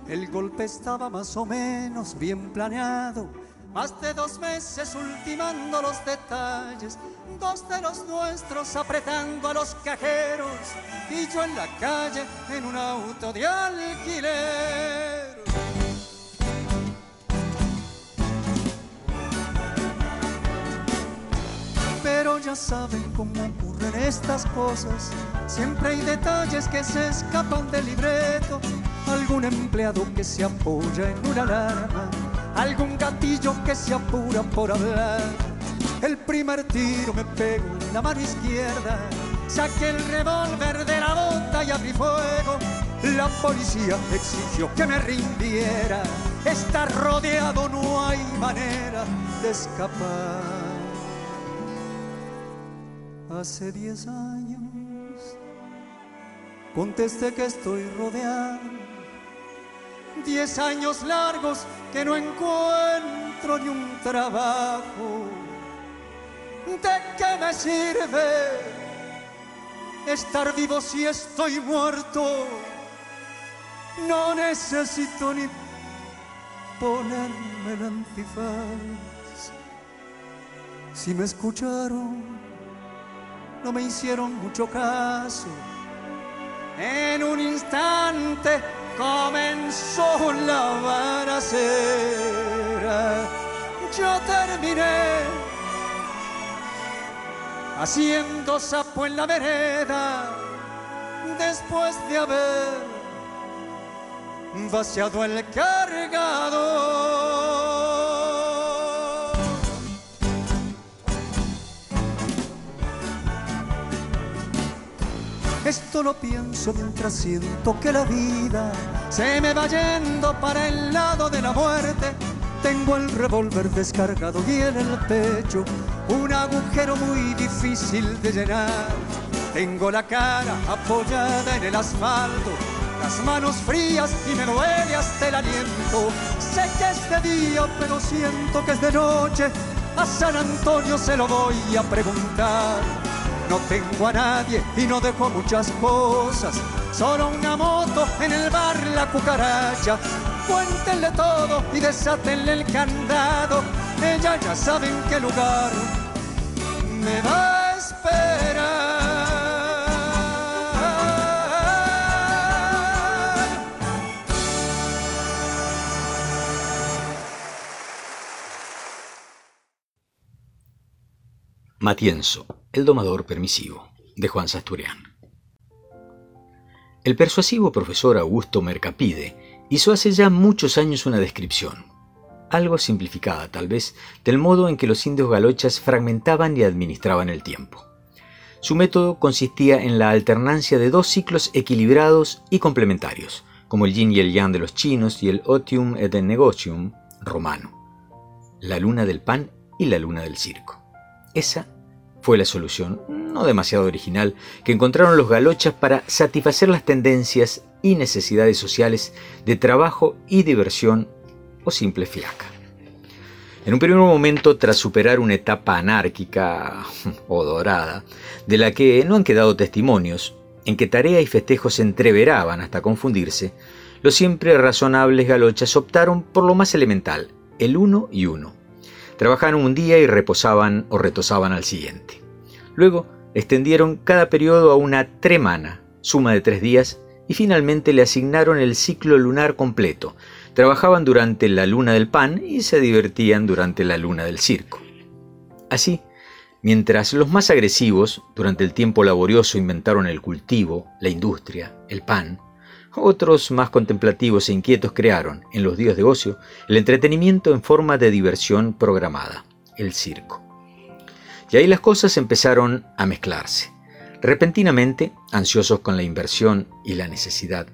Speaker 4: El golpe estaba más o menos bien planeado. Más de dos meses ultimando los detalles dos de los nuestros apretando a los cajeros y yo en la calle en un auto de alquiler. Pero ya saben cómo ocurren estas cosas. Siempre hay detalles que se escapan del libreto. Algún empleado que se apoya en una alarma. Algún gatillo que se apura por hablar. El primer tiro me pego en la mano izquierda. Saqué el revólver de la bota y abrí fuego. La policía exigió que me rindiera. Está rodeado, no hay manera de escapar. Hace diez años contesté que estoy rodeado. Diez años largos que no encuentro ni un trabajo. ¿De qué me sirve estar vivo si estoy muerto? No necesito ni ponerme el antifaz. Si me escucharon no me hicieron mucho caso. En un instante comenzó la balacera. Yo terminé haciendo sapo en la vereda después de haber vaciado el cargador. Esto lo pienso mientras siento que la vida se me va yendo para el lado de la muerte. Tengo el revólver descargado y en el pecho un agujero muy difícil de llenar. Tengo la cara apoyada en el asfalto, las manos frías y me duele hasta el aliento. Sé que es de día, pero siento que es de noche. A San Antonio se lo voy a preguntar. No tengo a nadie y no dejo muchas cosas. Solo una moto en el bar La Cucaracha. Cuéntenle todo y desátenle el candado. Ella ya sabe en qué lugar me va a esperar.
Speaker 2: Matienzo, el domador permisivo, de Juan Sasturian. El persuasivo profesor Augusto Mercapide hizo hace ya muchos años una descripción, algo simplificada tal vez, del modo en que los indios galochas fragmentaban y administraban el tiempo. Su método consistía en la alternancia de dos ciclos equilibrados y complementarios, como el yin y el yang de los chinos y el otium et negocium romano, la luna del pan y la luna del circo. Esa fue la solución, no demasiado original, que encontraron los galochas para satisfacer las tendencias y necesidades sociales de trabajo y diversión o simple fiaca. En un primer momento, tras superar una etapa anárquica [LAUGHS] o dorada, de la que no han quedado testimonios, en que tarea y festejos se entreveraban hasta confundirse, los siempre razonables galochas optaron por lo más elemental, el uno y uno Trabajaban un día y reposaban o retosaban al siguiente. Luego extendieron cada periodo a una tremana, suma de tres días, y finalmente le asignaron el ciclo lunar completo. Trabajaban durante la luna del pan y se divertían durante la luna del circo. Así, mientras los más agresivos durante el tiempo laborioso inventaron el cultivo, la industria, el pan, otros más contemplativos e inquietos crearon, en los días de ocio, el entretenimiento en forma de diversión programada, el circo. Y ahí las cosas empezaron a mezclarse. Repentinamente, ansiosos con la inversión y la necesidad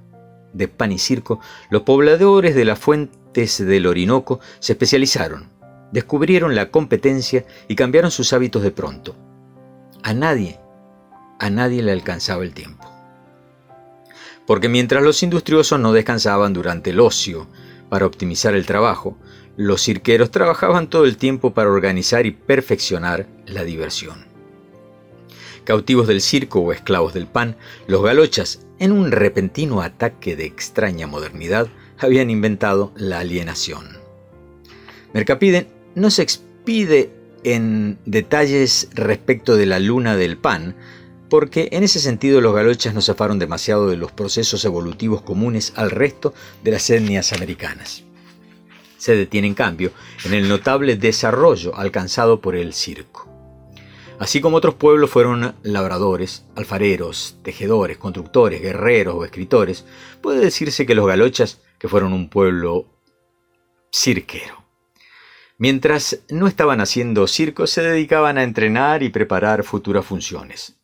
Speaker 2: de pan y circo, los pobladores de las fuentes del Orinoco se especializaron, descubrieron la competencia y cambiaron sus hábitos de pronto. A nadie, a nadie le alcanzaba el tiempo porque mientras los industriosos no descansaban durante el ocio para optimizar el trabajo, los cirqueros trabajaban todo el tiempo para organizar y perfeccionar la diversión. Cautivos del circo o esclavos del pan, los galochas, en un repentino ataque de extraña modernidad, habían inventado la alienación. Mercapide no se expide en detalles respecto de la luna del pan, porque en ese sentido los galochas no zafaron demasiado de los procesos evolutivos comunes al resto de las etnias americanas. Se detiene en cambio en el notable desarrollo alcanzado por el circo. Así como otros pueblos fueron labradores, alfareros, tejedores, constructores, guerreros o escritores, puede decirse que los galochas, que fueron un pueblo cirquero. Mientras no estaban haciendo circo, se dedicaban a entrenar y preparar futuras funciones.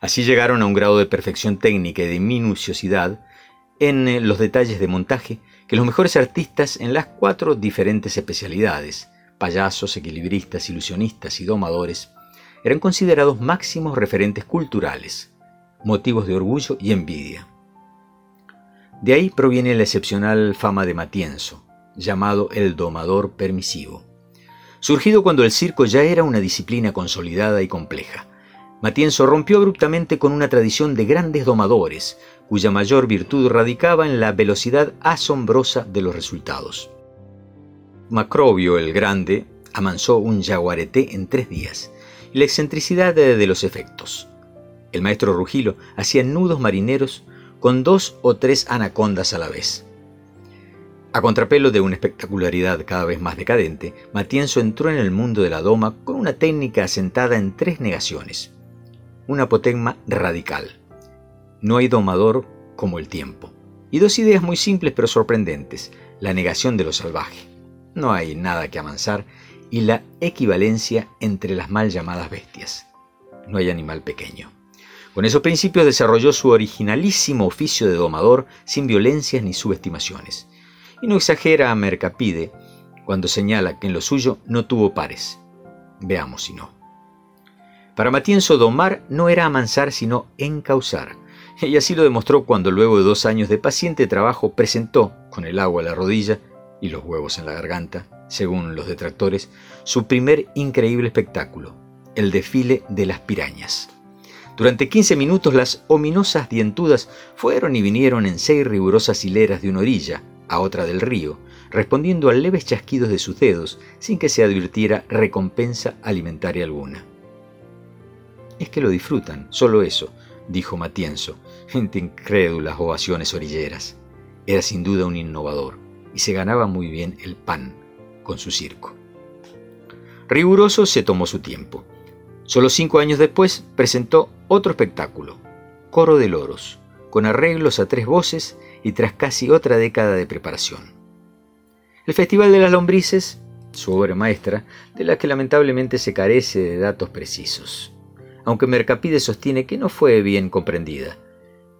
Speaker 2: Así llegaron a un grado de perfección técnica y de minuciosidad en eh, los detalles de montaje que los mejores artistas en las cuatro diferentes especialidades, payasos, equilibristas, ilusionistas y domadores, eran considerados máximos referentes culturales, motivos de orgullo y envidia. De ahí proviene la excepcional fama de Matienzo, llamado el domador permisivo, surgido cuando el circo ya era una disciplina consolidada y compleja. Matienzo rompió abruptamente con una tradición de grandes domadores, cuya mayor virtud radicaba en la velocidad asombrosa de los resultados. Macrobio el Grande amansó un jaguareté en tres días, y la excentricidad de los efectos. El maestro Rugilo hacía nudos marineros con dos o tres anacondas a la vez. A contrapelo de una espectacularidad cada vez más decadente, Matienzo entró en el mundo de la doma con una técnica asentada en tres negaciones. Un apotegma radical. No hay domador como el tiempo. Y dos ideas muy simples pero sorprendentes. La negación de lo salvaje. No hay nada que amansar y la equivalencia entre las mal llamadas bestias. No hay animal pequeño. Con esos principios desarrolló su originalísimo oficio de domador sin violencias ni subestimaciones. Y no exagera a Mercapide cuando señala que en lo suyo no tuvo pares. Veamos si no. Para Matienzo domar no era amansar sino encauzar, y así lo demostró cuando luego de dos años de paciente trabajo presentó, con el agua a la rodilla y los huevos en la garganta, según los detractores, su primer increíble espectáculo, el desfile de las pirañas. Durante 15 minutos las ominosas dientudas fueron y vinieron en seis rigurosas hileras de una orilla a otra del río, respondiendo a leves chasquidos de sus dedos sin que se advirtiera recompensa alimentaria alguna. Es que lo disfrutan, solo eso, dijo Matienzo, entre incrédulas ovaciones orilleras. Era sin duda un innovador y se ganaba muy bien el pan con su circo. Riguroso se tomó su tiempo. Solo cinco años después presentó otro espectáculo, Coro de Loros, con arreglos a tres voces y tras casi otra década de preparación. El Festival de las Lombrices, su obra maestra, de la que lamentablemente se carece de datos precisos, aunque Mercapide sostiene que no fue bien comprendida.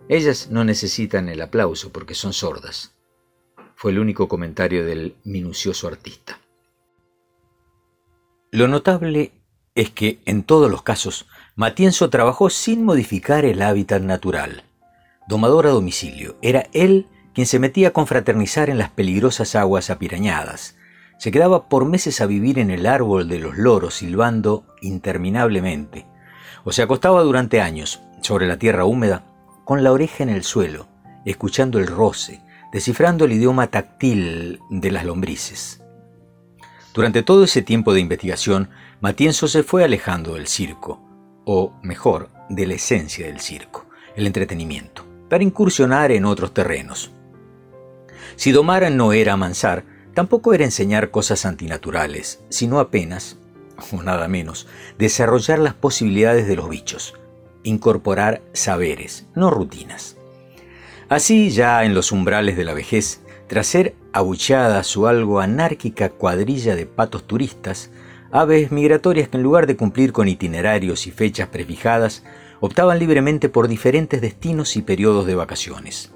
Speaker 2: Ellas no necesitan el aplauso porque son sordas fue el único comentario del minucioso artista. Lo notable es que, en todos los casos, Matienzo trabajó sin modificar el hábitat natural. Domador a domicilio, era él quien se metía a confraternizar en las peligrosas aguas apirañadas. Se quedaba por meses a vivir en el árbol de los loros silbando interminablemente, o se acostaba durante años sobre la tierra húmeda con la oreja en el suelo, escuchando el roce, descifrando el idioma táctil de las lombrices. Durante todo ese tiempo de investigación, Matienzo se fue alejando del circo, o mejor, de la esencia del circo, el entretenimiento, para incursionar en otros terrenos. Si domar no era amansar, tampoco era enseñar cosas antinaturales, sino apenas, o nada menos, desarrollar las posibilidades de los bichos, incorporar saberes, no rutinas. Así, ya en los umbrales de la vejez, tras ser abucheada su algo anárquica cuadrilla de patos turistas, aves migratorias que en lugar de cumplir con itinerarios y fechas prefijadas, optaban libremente por diferentes destinos y periodos de vacaciones.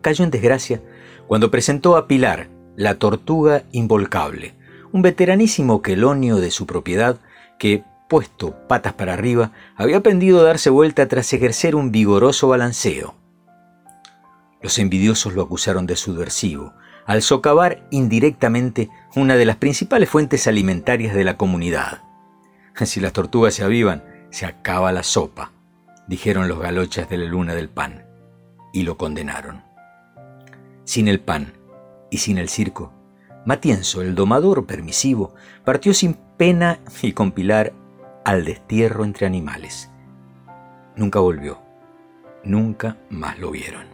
Speaker 2: Cayó en desgracia cuando presentó a Pilar, la tortuga involcable, un veteranísimo quelonio de su propiedad que, puesto patas para arriba, había aprendido a darse vuelta tras ejercer un vigoroso balanceo. Los envidiosos lo acusaron de subversivo, al socavar indirectamente una de las principales fuentes alimentarias de la comunidad. [LAUGHS] Si las tortugas se avivan, se acaba la sopa, dijeron los galochas de la luna del pan, y lo condenaron. Sin el pan y sin el circo, Matienzo, el domador permisivo, partió sin pena y con Pilar al destierro entre animales. Nunca volvió, nunca más lo vieron.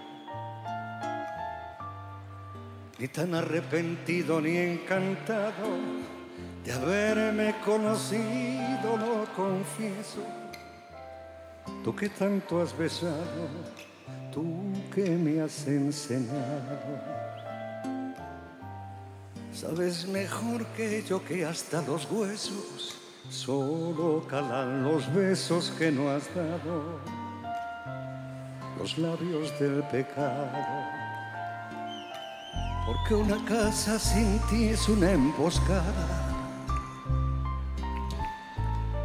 Speaker 7: ni tan arrepentido ni encantado de haberme conocido, lo confieso. Tú que tanto has besado, tú que me has enseñado. Sabes mejor que yo que hasta los huesos solo calan los besos que no has dado, los labios del pecado porque una casa sin ti es una emboscada.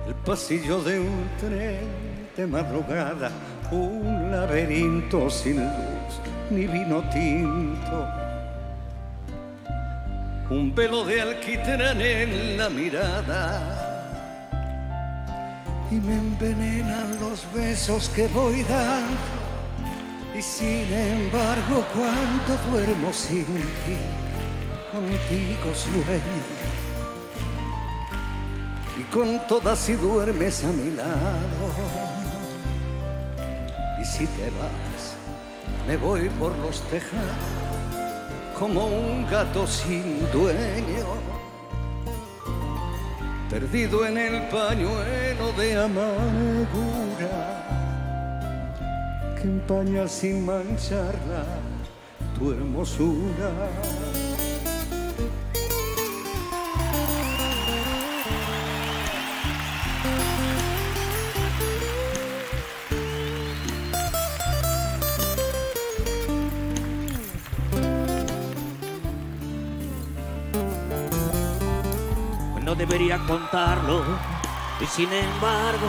Speaker 7: El pasillo de un tren de madrugada, un laberinto sin luz ni vino tinto. Un velo de alquitrán en la mirada y me envenenan los besos que voy dando y sin embargo, cuando duermo sin ti, contigo sueño. Y con todas si duermes a mi lado. Y si te vas, me voy por los tejados como un gato sin dueño. Perdido en el pañuelo de amargura empaña sin mancharla tu hermosura.
Speaker 8: No debería contarlo y sin embargo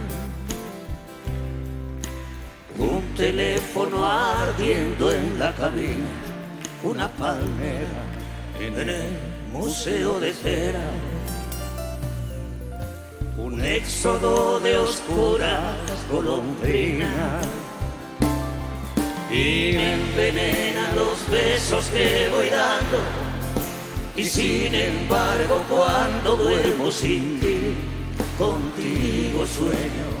Speaker 8: un teléfono ardiendo en la cabina, una palmera en el museo de cera, un éxodo de oscuras golondrinas y me envenenan los besos que voy dando. Y sin embargo, cuando duermo sin ti, contigo sueño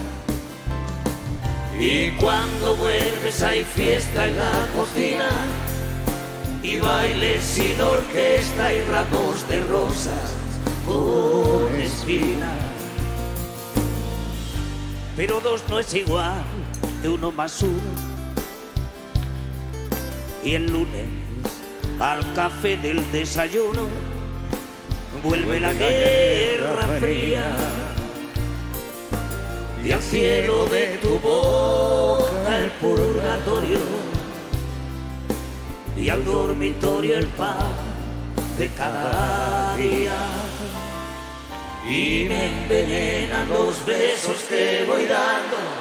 Speaker 8: Y cuando vuelves hay fiesta en la cocina y bailes sin orquesta y ramos de rosas con espinas. Pero dos no es igual de uno más uno. Y el lunes al café del desayuno vuelve la guerra fría y al cielo de tu boca el purgatorio. Y al dormitorio el pan de cada día. Y me envenenan los besos que voy dando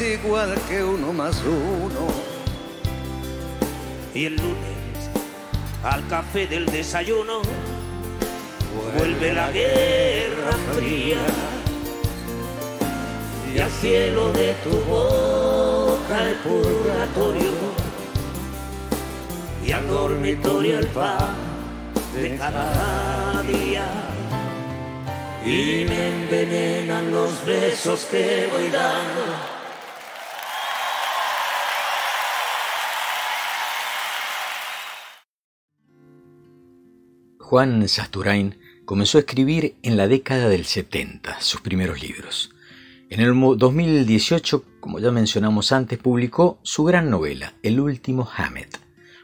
Speaker 4: igual que uno más uno.
Speaker 8: Y el lunes al café del desayuno vuelve la guerra fría y al cielo de tu boca el purgatorio y al dormitorio el pan de cada día y me envenenan los besos que voy dando.
Speaker 2: Juan Sasturain comenzó a escribir en la década del 70 sus primeros libros. En el 2018, como ya mencionamos antes, publicó su gran novela, El último Hammett,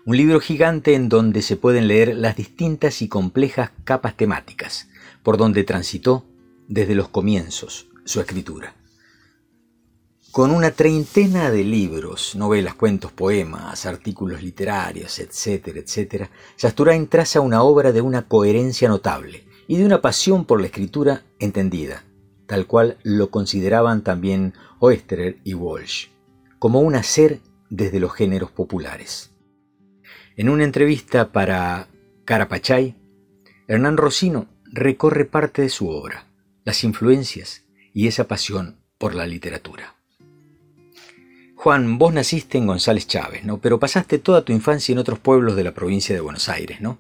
Speaker 2: un libro gigante en donde se pueden leer las distintas y complejas capas temáticas por donde transitó desde los comienzos su escritura. Con una treintena de libros, novelas, cuentos, poemas, artículos literarios, etcétera, etcétera, Sasturain traza una obra de una coherencia notable y de una pasión por la escritura entendida, tal cual lo consideraban también Oesterer y Walsh, como un hacer desde los géneros populares. En una entrevista para Carapachay, Hernán Rosino recorre parte de su obra, las influencias y esa pasión por la literatura. Juan, vos naciste en González Chávez, ¿no? Pero pasaste toda tu infancia en otros pueblos de la provincia de Buenos Aires, ¿no?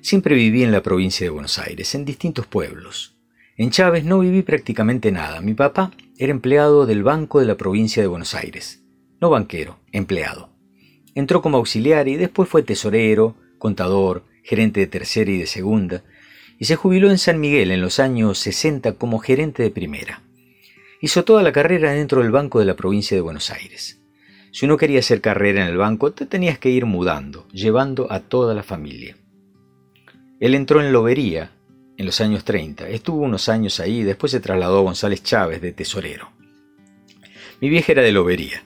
Speaker 2: Siempre viví en la provincia de Buenos Aires, en distintos pueblos. En Chávez no viví prácticamente nada. Mi papá era empleado del Banco de la provincia de Buenos Aires. No banquero, empleado. Entró como auxiliar y después fue tesorero, contador, gerente de tercera y de segunda, y se jubiló en San Miguel en los años 60 como gerente de primera. Hizo toda la carrera dentro del Banco de la provincia de Buenos Aires. Si uno quería hacer carrera en el banco, te tenías que ir mudando, llevando a toda la familia. Él entró en Lobería en los años 30, estuvo unos años ahí después se trasladó a González Chávez de tesorero. Mi vieja era de Lobería,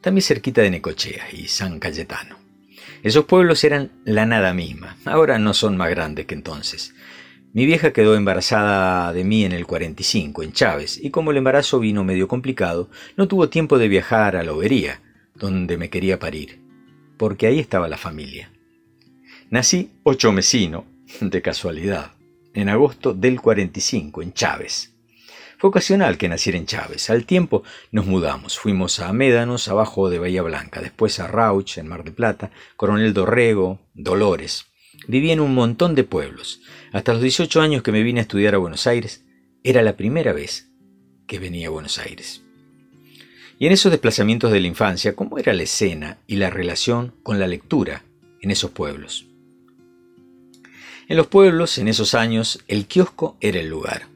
Speaker 2: también cerquita de Necochea y San Cayetano. Esos pueblos eran la nada misma, ahora no son más grandes que entonces. Mi vieja quedó embarazada de mí en el 45, en Chávez, y como el embarazo vino medio complicado, no tuvo tiempo de viajar a Lobería, donde me quería parir, porque ahí estaba la familia. Nací ocho mesino, de casualidad, en agosto del 45, en Chávez. Fue ocasional que naciera en Chávez. Al tiempo nos mudamos. Fuimos a Médanos, abajo de Bahía Blanca, después a Rauch, en Mar de Plata, Coronel Dorrego, Dolores. Viví en un montón de pueblos. Hasta los 18 años que me vine a estudiar a Buenos Aires, era la primera vez que venía a Buenos Aires. Y en esos desplazamientos de la infancia, ¿cómo era la escena y la relación con la lectura en esos pueblos? En los pueblos, en esos años, el kiosco era el lugar.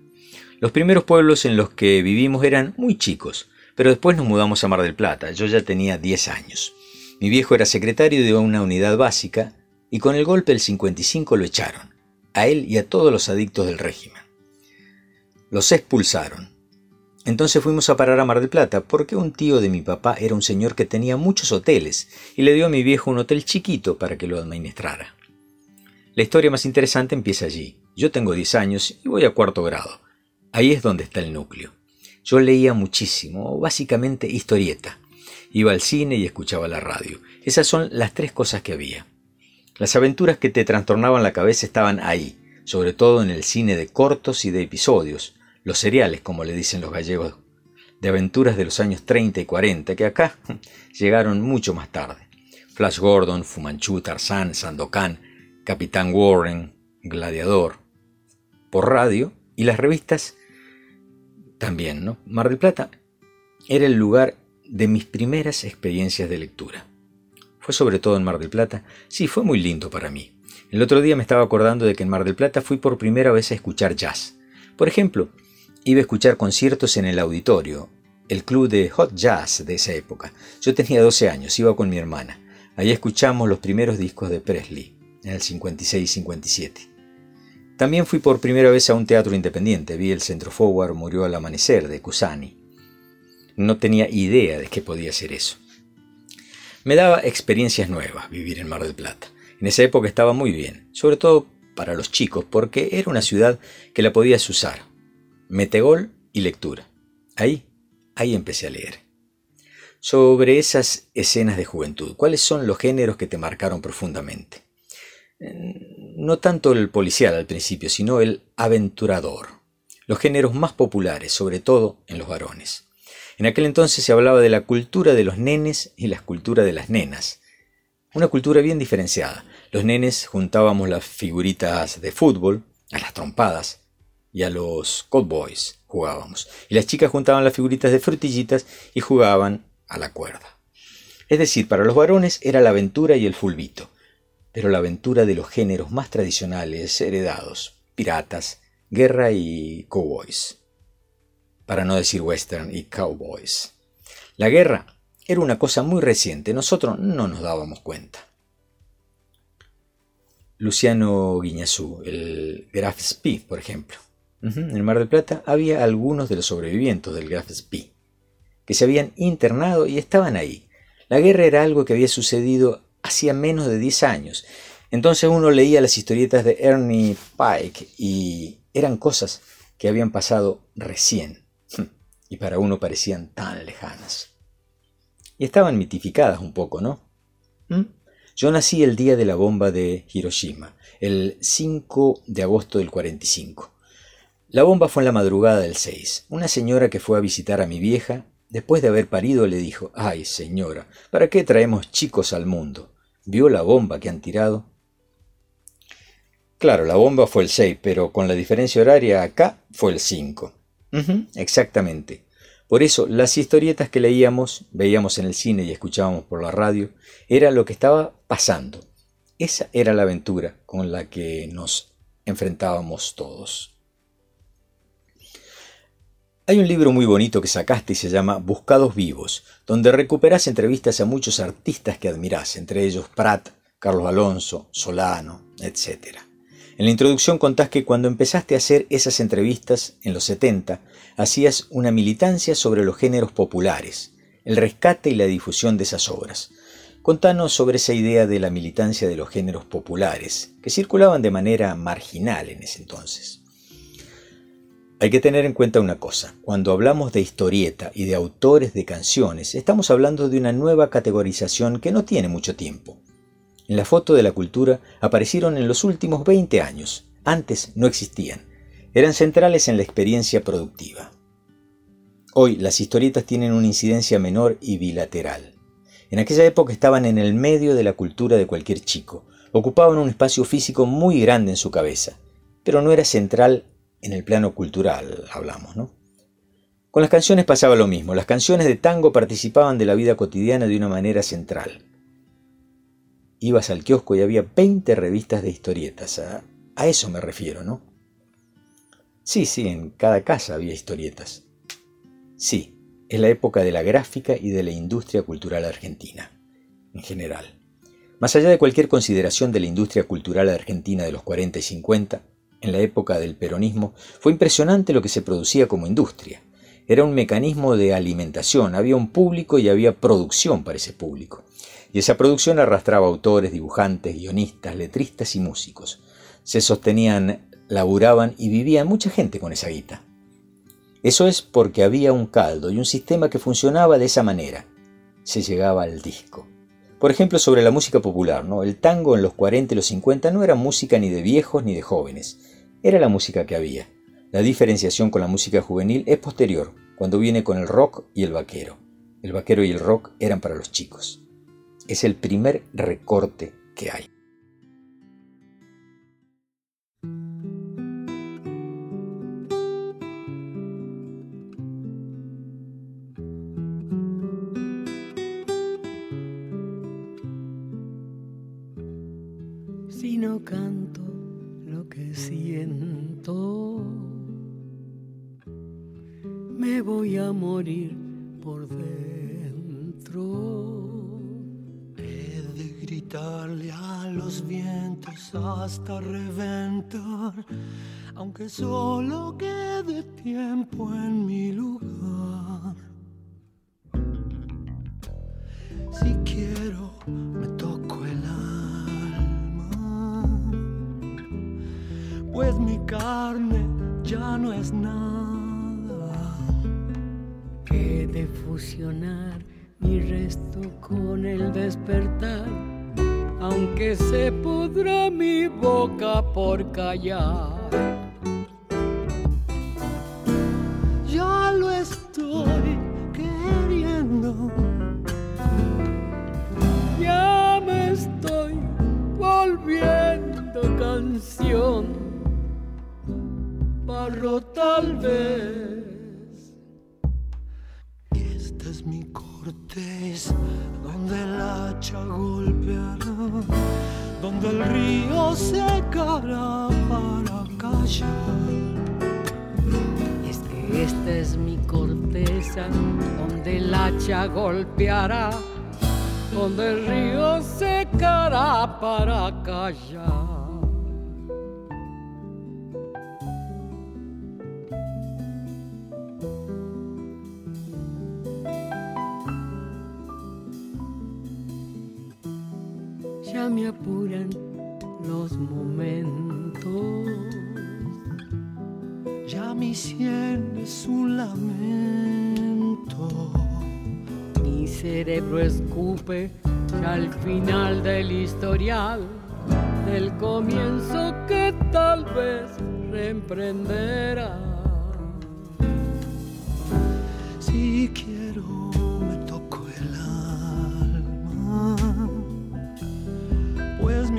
Speaker 2: Los primeros pueblos en los que vivimos eran muy chicos, pero después nos mudamos a Mar del Plata. Yo ya tenía 10 años. Mi viejo era secretario de una unidad básica y con el golpe del 55 lo echaron, a él y a todos los adictos del régimen. Los expulsaron. Entonces fuimos a parar a Mar del Plata porque un tío de mi papá era un señor que tenía muchos hoteles y le dio a mi viejo un hotel chiquito para que lo administrara. La historia más interesante empieza allí. Yo tengo 10 años y voy a cuarto grado. Ahí es donde está el núcleo. Yo leía muchísimo, básicamente historieta. Iba al cine y escuchaba la radio. Esas son las tres cosas que había. Las aventuras que te trastornaban la cabeza estaban ahí, sobre todo en el cine de cortos y de episodios, los seriales, como le dicen los gallegos, de aventuras de los años 30 y 40, que acá [LAUGHS] llegaron mucho más tarde. Flash Gordon, Fumanchu, Tarzán, Sandokan, Capitán Warren, Gladiador. Por radio y las revistas también, ¿no? Mar del Plata era el lugar de mis primeras experiencias de lectura. Fue sobre todo en Mar del Plata. Sí, fue muy lindo para mí. El otro día me estaba acordando de que en Mar del Plata fui por primera vez a escuchar jazz. Por ejemplo, iba a escuchar conciertos en el auditorio, el club de hot jazz de esa época. Yo tenía 12 años, iba con mi hermana. Allí escuchamos los primeros discos de Presley, en el 56-57. También fui por primera vez a un teatro independiente, vi el Centro Forward Murió al Amanecer de Cusani. No tenía idea de qué podía ser eso. Me daba experiencias nuevas vivir en Mar del Plata. En esa época estaba muy bien, sobre todo para los chicos, porque era una ciudad que la podías usar. Metegol y lectura. Ahí, ahí empecé a leer. Sobre esas escenas de juventud, ¿cuáles son los géneros que te marcaron profundamente? No tanto el policial al principio, sino el aventurador. Los géneros más populares, sobre todo en los varones. En aquel entonces se hablaba de la cultura de los nenes y la cultura de las nenas. Una cultura bien diferenciada. Los nenes juntábamos las figuritas de fútbol, a las trompadas, y a los cowboys jugábamos. Y las chicas juntaban las figuritas de frutillitas y jugaban a la cuerda. Es decir, para los varones era la aventura y el fulbito, pero la aventura de los géneros más tradicionales heredados, piratas, guerra y cowboys. Para no decir western y cowboys. La guerra era una cosa muy reciente, nosotros no nos dábamos cuenta. Luciano Guiñazú, el Graf Spee, por ejemplo, en el Mar del Plata había algunos de los sobrevivientes del Graf Spee, que se habían internado y estaban ahí. La guerra era algo que había sucedido hacía menos de 10 años. Entonces uno leía las historietas de Ernie Pike y eran cosas que habían pasado recién y para uno parecían tan lejanas. Y estaban mitificadas un poco, ¿no? ¿Mm? Yo nací el día de la bomba de Hiroshima, el 5 de agosto del 45. La bomba fue en la madrugada del 6. Una señora que fue a visitar a mi vieja, después de haber parido, le dijo, ay señora, ¿para qué traemos chicos al mundo? ¿Vio la bomba que han tirado? Claro, la bomba fue el 6, pero con la diferencia horaria acá fue el 5. exactamente. Por eso las historietas que leíamos, veíamos en el cine y escuchábamos por la radio, era lo que estaba pasando. Esa era la aventura con la que nos enfrentábamos todos. Hay un libro muy bonito que sacaste y se llama Buscados Vivos, donde recuperás entrevistas a muchos artistas que admirás, entre ellos Pratt, Carlos Alonso, Solano, etc. En la introducción contás que cuando empezaste a hacer esas entrevistas en los 70, hacías una militancia sobre los géneros populares, el rescate y la difusión de esas obras. Contanos sobre esa idea de la militancia de los géneros populares, que circulaban de manera marginal en ese entonces. Hay que tener en cuenta una cosa, cuando hablamos de historieta y de autores de canciones, estamos hablando de una nueva categorización que no tiene mucho tiempo. En la foto de la cultura aparecieron en los últimos 20 años, antes no existían, eran centrales en la experiencia productiva. Hoy las historietas tienen una incidencia menor y bilateral. En aquella época estaban en el medio de la cultura de cualquier chico, ocupaban un espacio físico muy grande en su cabeza, pero no era central en el plano cultural hablamos, ¿no? Con las canciones pasaba lo mismo. Las canciones de tango participaban de la vida cotidiana de una manera central. Ibas al kiosco y había 20 revistas de historietas. A, a eso me refiero, ¿no? Sí, sí, en cada casa había historietas. Sí, es la época de la gráfica y de la industria cultural argentina, en general. Más allá de cualquier consideración de la industria cultural argentina de los 40 y 50, en la época del peronismo, fue impresionante lo que se producía como industria. Era un mecanismo de alimentación, había un público y había producción para ese público. Y esa producción arrastraba autores, dibujantes, guionistas, letristas y músicos. Se sostenían, laburaban y vivían mucha gente con esa guita. Eso es porque había un caldo y un sistema que funcionaba de esa manera. Se llegaba al disco. Por ejemplo, sobre la música popular, ¿no? El tango en los 40 y los 50 no era música ni de viejos ni de jóvenes era la música que había. La diferenciación con la música juvenil es posterior, cuando viene con el rock y el vaquero. El vaquero y el rock eran para los chicos. Es el primer recorte que hay.
Speaker 9: Canto que siento. Me voy a morir por dentro.
Speaker 10: He de gritarle a los vientos hasta reventar, aunque solo quede tiempo en mi lugar. Si quiero me toco el alma, pues mi carne ya no es nada.
Speaker 9: He de fusionar mi resto con el despertar, aunque se pudra mi boca por callar. Barro tal vez.
Speaker 10: Esta es mi corteza donde el hacha golpeará, donde el río secará para callar.
Speaker 9: Es que esta es mi corteza donde el hacha golpeará, donde el río secará para callar. Me apuran los momentos.
Speaker 10: Ya mi sien es un lamento.
Speaker 9: Mi cerebro escupe ya al final del historial, del comienzo que tal vez reemprenderá.
Speaker 10: Si quiero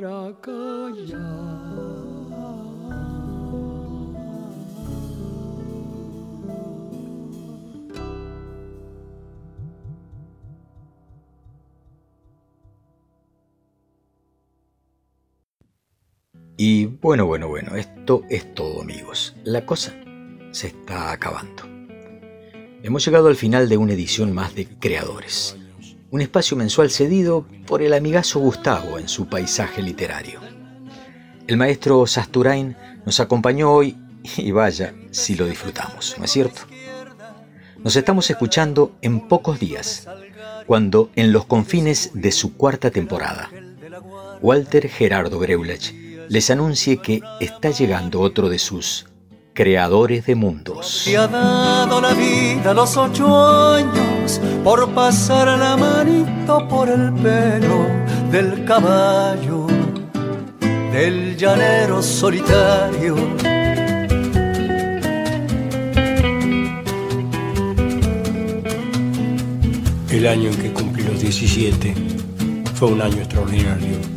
Speaker 9: para callar.
Speaker 2: Y bueno, bueno, bueno, esto es todo amigos. La cosa se está acabando. Hemos llegado al final de una edición más de Creadores, un espacio mensual cedido por el amigazo Gustavo en su paisaje literario. El maestro Sasturain nos acompañó hoy y vaya si lo disfrutamos, ¿no es cierto? Nos estamos escuchando en pocos días, cuando en los confines de su cuarta temporada, Walter Gerardo Greulech les anuncie que está llegando otro de sus creadores de mundos.
Speaker 4: Te ha dado la vida a los ocho años por pasar la manito por el pelo del caballo, del llanero solitario.
Speaker 3: El año en que cumplí los 17 fue un año extraordinario.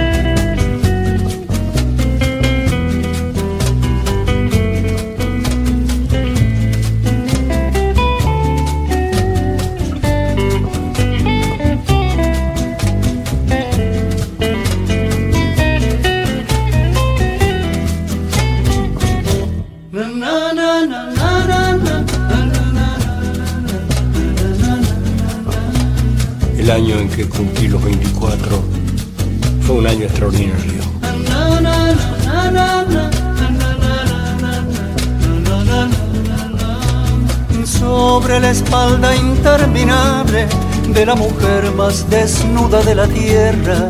Speaker 3: Cumplí los 24 fue un año extraordinario.
Speaker 4: Sobre la espalda interminable de la mujer más desnuda de la tierra,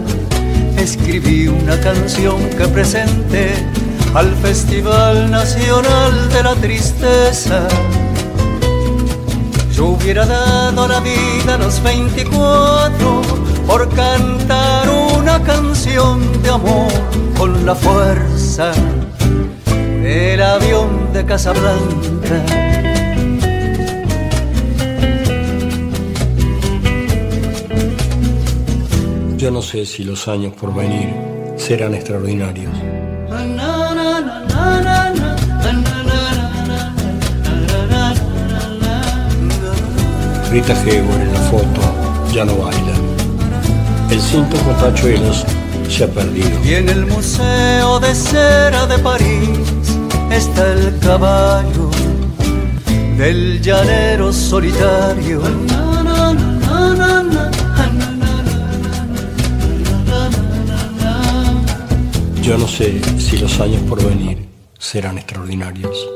Speaker 4: escribí una canción que presenté al Festival Nacional de la Tristeza. Yo hubiera dado la vida a los 24 por cantar una canción de amor con la fuerza del avión de Casablanca.
Speaker 3: Yo no sé si los años por venir serán extraordinarios. Rita Hayworth en la foto ya no baila. El cinto con tachuelos se ha perdido.
Speaker 4: Y en el Museo de Cera de París está el caballo del llanero solitario.
Speaker 3: Yo no sé si los años por venir serán extraordinarios.